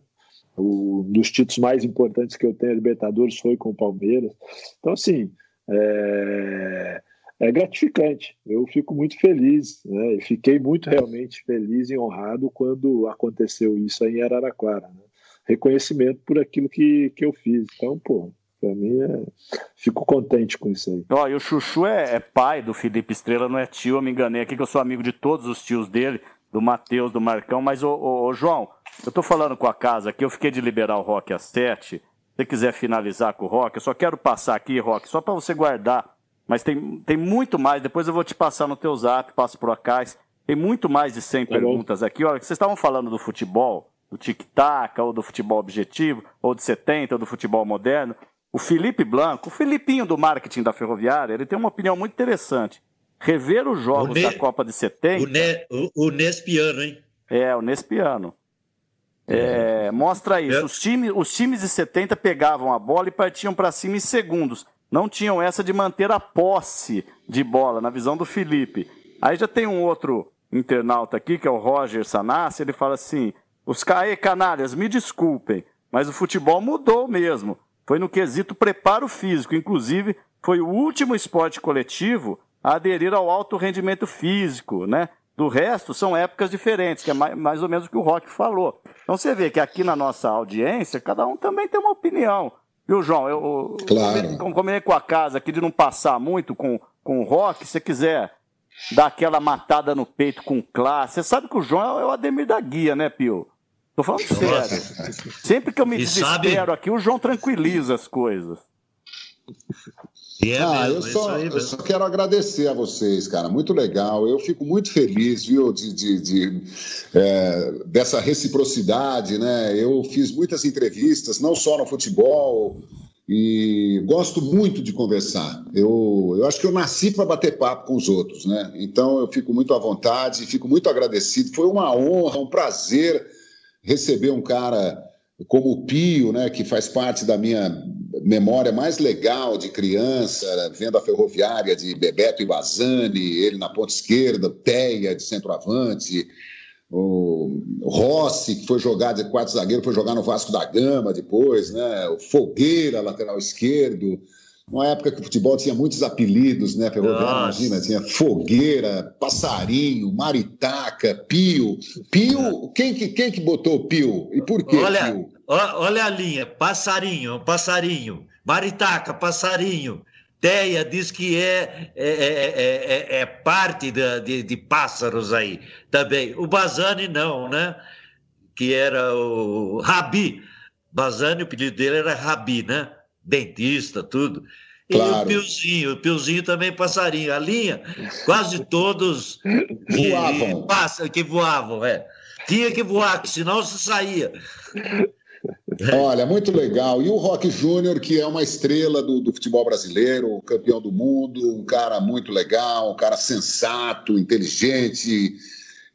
Um dos títulos mais importantes que eu tenho a Libertadores foi com o Palmeiras. Então, assim, é, é gratificante. Eu fico muito feliz, né? Fiquei muito realmente feliz e honrado quando aconteceu isso aí em Araraquara. Né? Reconhecimento por aquilo que, que eu fiz. Então, pô, Pra mim, é... fico contente com isso aí. Ó, e o Chuchu é, é, pai do Felipe Estrela, não é tio, eu me enganei aqui, que eu sou amigo de todos os tios dele, do Matheus, do Marcão, mas, ô, ô, ô, João, eu tô falando com a casa aqui, eu fiquei de liberar o Rock às sete, se você quiser finalizar com o Rock, eu só quero passar aqui, Rock, só para você guardar, mas tem, tem muito mais, depois eu vou te passar no teu zap, passo por acá, tem muito mais de 100 tá perguntas bom. aqui, olha, vocês estavam falando do futebol, do tic-tac, ou do futebol objetivo, ou de 70, ou do futebol moderno. O Felipe Blanco, o Filipinho do marketing da Ferroviária, ele tem uma opinião muito interessante. Rever os jogos da Copa de 70. O, ne, o, o Nespiano, hein? É, o Nespiano. É, mostra isso. Os times, os times de 70 pegavam a bola e partiam para cima em segundos. Não tinham essa de manter a posse de bola, na visão do Felipe. Aí já tem um outro internauta aqui, que é o Roger Sanassi, ele fala assim: os caê canalhas, me desculpem, mas o futebol mudou mesmo foi no quesito preparo físico. Inclusive, foi o último esporte coletivo a aderir ao alto rendimento físico, né? Do resto, são épocas diferentes, que é mais, ou menos o que o Rock falou. Então você vê que aqui na nossa audiência, cada um também tem uma opinião. Viu, João? Eu, claro. combinei com a casa aqui de não passar muito com, com o rock. Se você quiser dar aquela matada no peito com classe. Você sabe que o João é o Ademir da Guia, né, Pio? Tô falando sério. Sempre que eu me e desespero sabe... aqui, o João tranquiliza as coisas. É ah, mesmo, eu, só, eu só quero agradecer a vocês, cara. Muito legal. Eu fico muito feliz, viu, de, de, de é, dessa reciprocidade, né? Eu fiz muitas entrevistas, não só no futebol, e gosto muito de conversar. Eu, eu acho que eu nasci para bater papo com os outros, né? Então eu fico muito à vontade, fico muito agradecido. Foi uma honra, um prazer receber um cara como o Pio, né, que faz parte da minha memória mais legal de criança, vendo a ferroviária de Bebeto e Bazani, ele na ponta esquerda, Teia de centroavante, o Rossi, que foi jogar de quarto zagueiro, foi jogar no Vasco da Gama depois, né? o Fogueira, lateral esquerdo. Uma época que o futebol tinha muitos apelidos, né? Ferroviária, imagina, tinha Fogueira, Passarinho, Maritaca, Pio. Pio, quem que, quem que botou Pio? E por quê? Olha, Pio? olha a linha, Passarinho, Passarinho, Maritaca, Passarinho. Teia diz que é, é, é, é parte de, de, de, pássaros aí também. O Bazani não, né? Que era o Rabi. Bazani, o pedido dele era Rabi, né? Dentista, tudo. E claro. o Piozinho, o Piozinho também passarinho. A linha, quase todos que voavam. Que, que voavam, é. Tinha que voar, senão se saía. Olha, muito legal. E o Rock Júnior, que é uma estrela do, do, futebol brasileiro, campeão do mundo, um cara muito legal, um cara sensato, inteligente.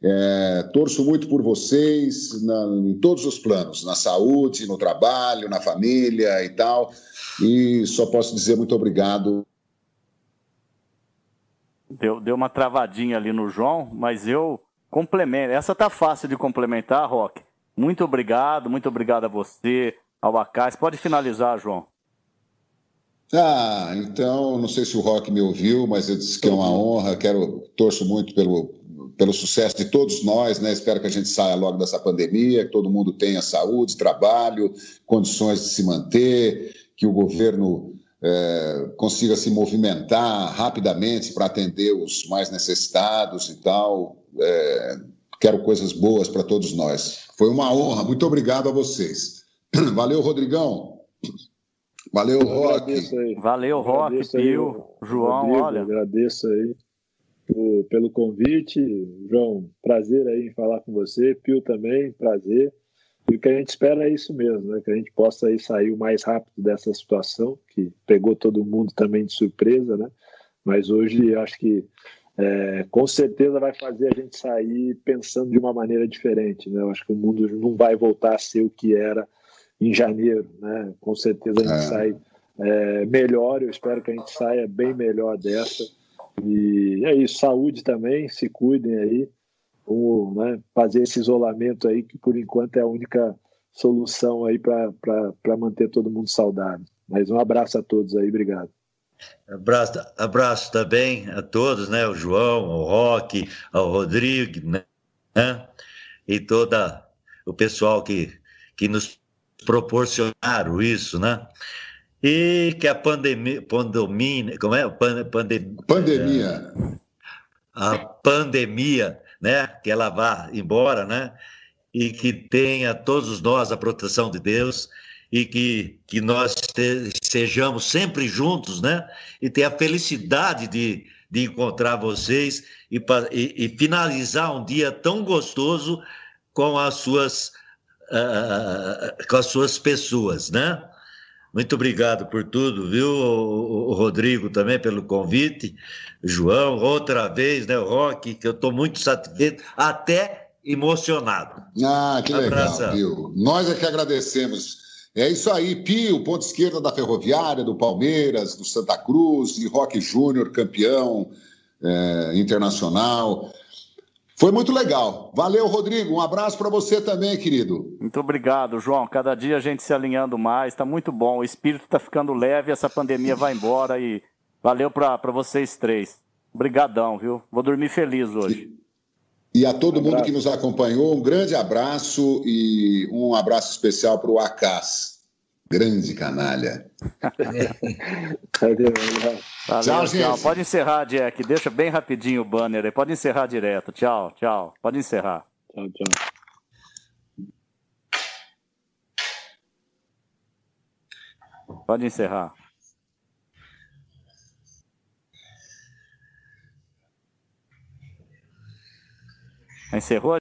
É, torço muito por vocês na, em todos os planos, na saúde, no trabalho, na família e tal. E só posso dizer muito obrigado. Deu, deu uma travadinha ali no João, mas eu complemento. Essa tá fácil de complementar, Rock muito obrigado, muito obrigado a você, ao Acais. Pode finalizar, João. Ah, então, não sei se o Rock me ouviu, mas eu disse que é uma honra, quero, torço muito pelo, pelo sucesso de todos nós, né? Espero que a gente saia logo dessa pandemia, que todo mundo tenha saúde, trabalho, condições de se manter, que o governo é, consiga se movimentar rapidamente para atender os mais necessitados e tal. É, quero coisas boas para todos nós. Foi uma honra. Muito obrigado a vocês. Valeu, Rodrigão. Valeu, Rock. Valeu, Rock, Pio, João, Rodrigo, olha. Agradeço aí pelo convite. João, prazer aí em falar com você. Pio também, prazer. E o que a gente espera é isso mesmo, né? que a gente possa aí sair o mais rápido dessa situação, que pegou todo mundo também de surpresa, né? Mas hoje acho que é, com certeza vai fazer a gente sair pensando de uma maneira diferente. Né? Eu acho que o mundo não vai voltar a ser o que era em janeiro. Né? Com certeza a gente é. sai é, melhor, eu espero que a gente saia bem melhor dessa. E é isso, saúde também, se cuidem aí. Vamos né, fazer esse isolamento aí, que por enquanto é a única solução aí para manter todo mundo saudável. Mas um abraço a todos aí, obrigado. Abraço, abraço também a todos, né? O João, o Roque, ao Rodrigo, né? E toda o pessoal que, que nos proporcionaram isso, né? E que a pandemia, pandemia como é? Pandem, pandemia. A pandemia, né? Que ela vá embora, né? E que tenha todos nós a proteção de Deus e que, que nós te, sejamos sempre juntos, né? E ter a felicidade de, de encontrar vocês e, e, e finalizar um dia tão gostoso com as suas, uh, com as suas pessoas, né? Muito obrigado por tudo, viu, o, Rodrigo também pelo convite, João, outra vez, né, o Rock, que eu estou muito satisfeito, até emocionado. Ah, que legal, viu? Nós é que agradecemos é isso aí, Pio, ponta esquerda da Ferroviária, do Palmeiras, do Santa Cruz, e Roque Júnior, campeão é, internacional. Foi muito legal. Valeu, Rodrigo. Um abraço para você também, querido. Muito obrigado, João. Cada dia a gente se alinhando mais, está muito bom. O espírito está ficando leve, essa pandemia vai embora e valeu para vocês três. Obrigadão, viu? Vou dormir feliz hoje. E a todo um mundo que nos acompanhou, um grande abraço e um abraço especial para o Acas. Grande canalha. Valeu, tchau, gente. Pode encerrar, Jack. Deixa bem rapidinho o banner aí. Pode encerrar direto. Tchau, tchau. Pode encerrar. Tchau, tchau. Pode encerrar. Encerrou?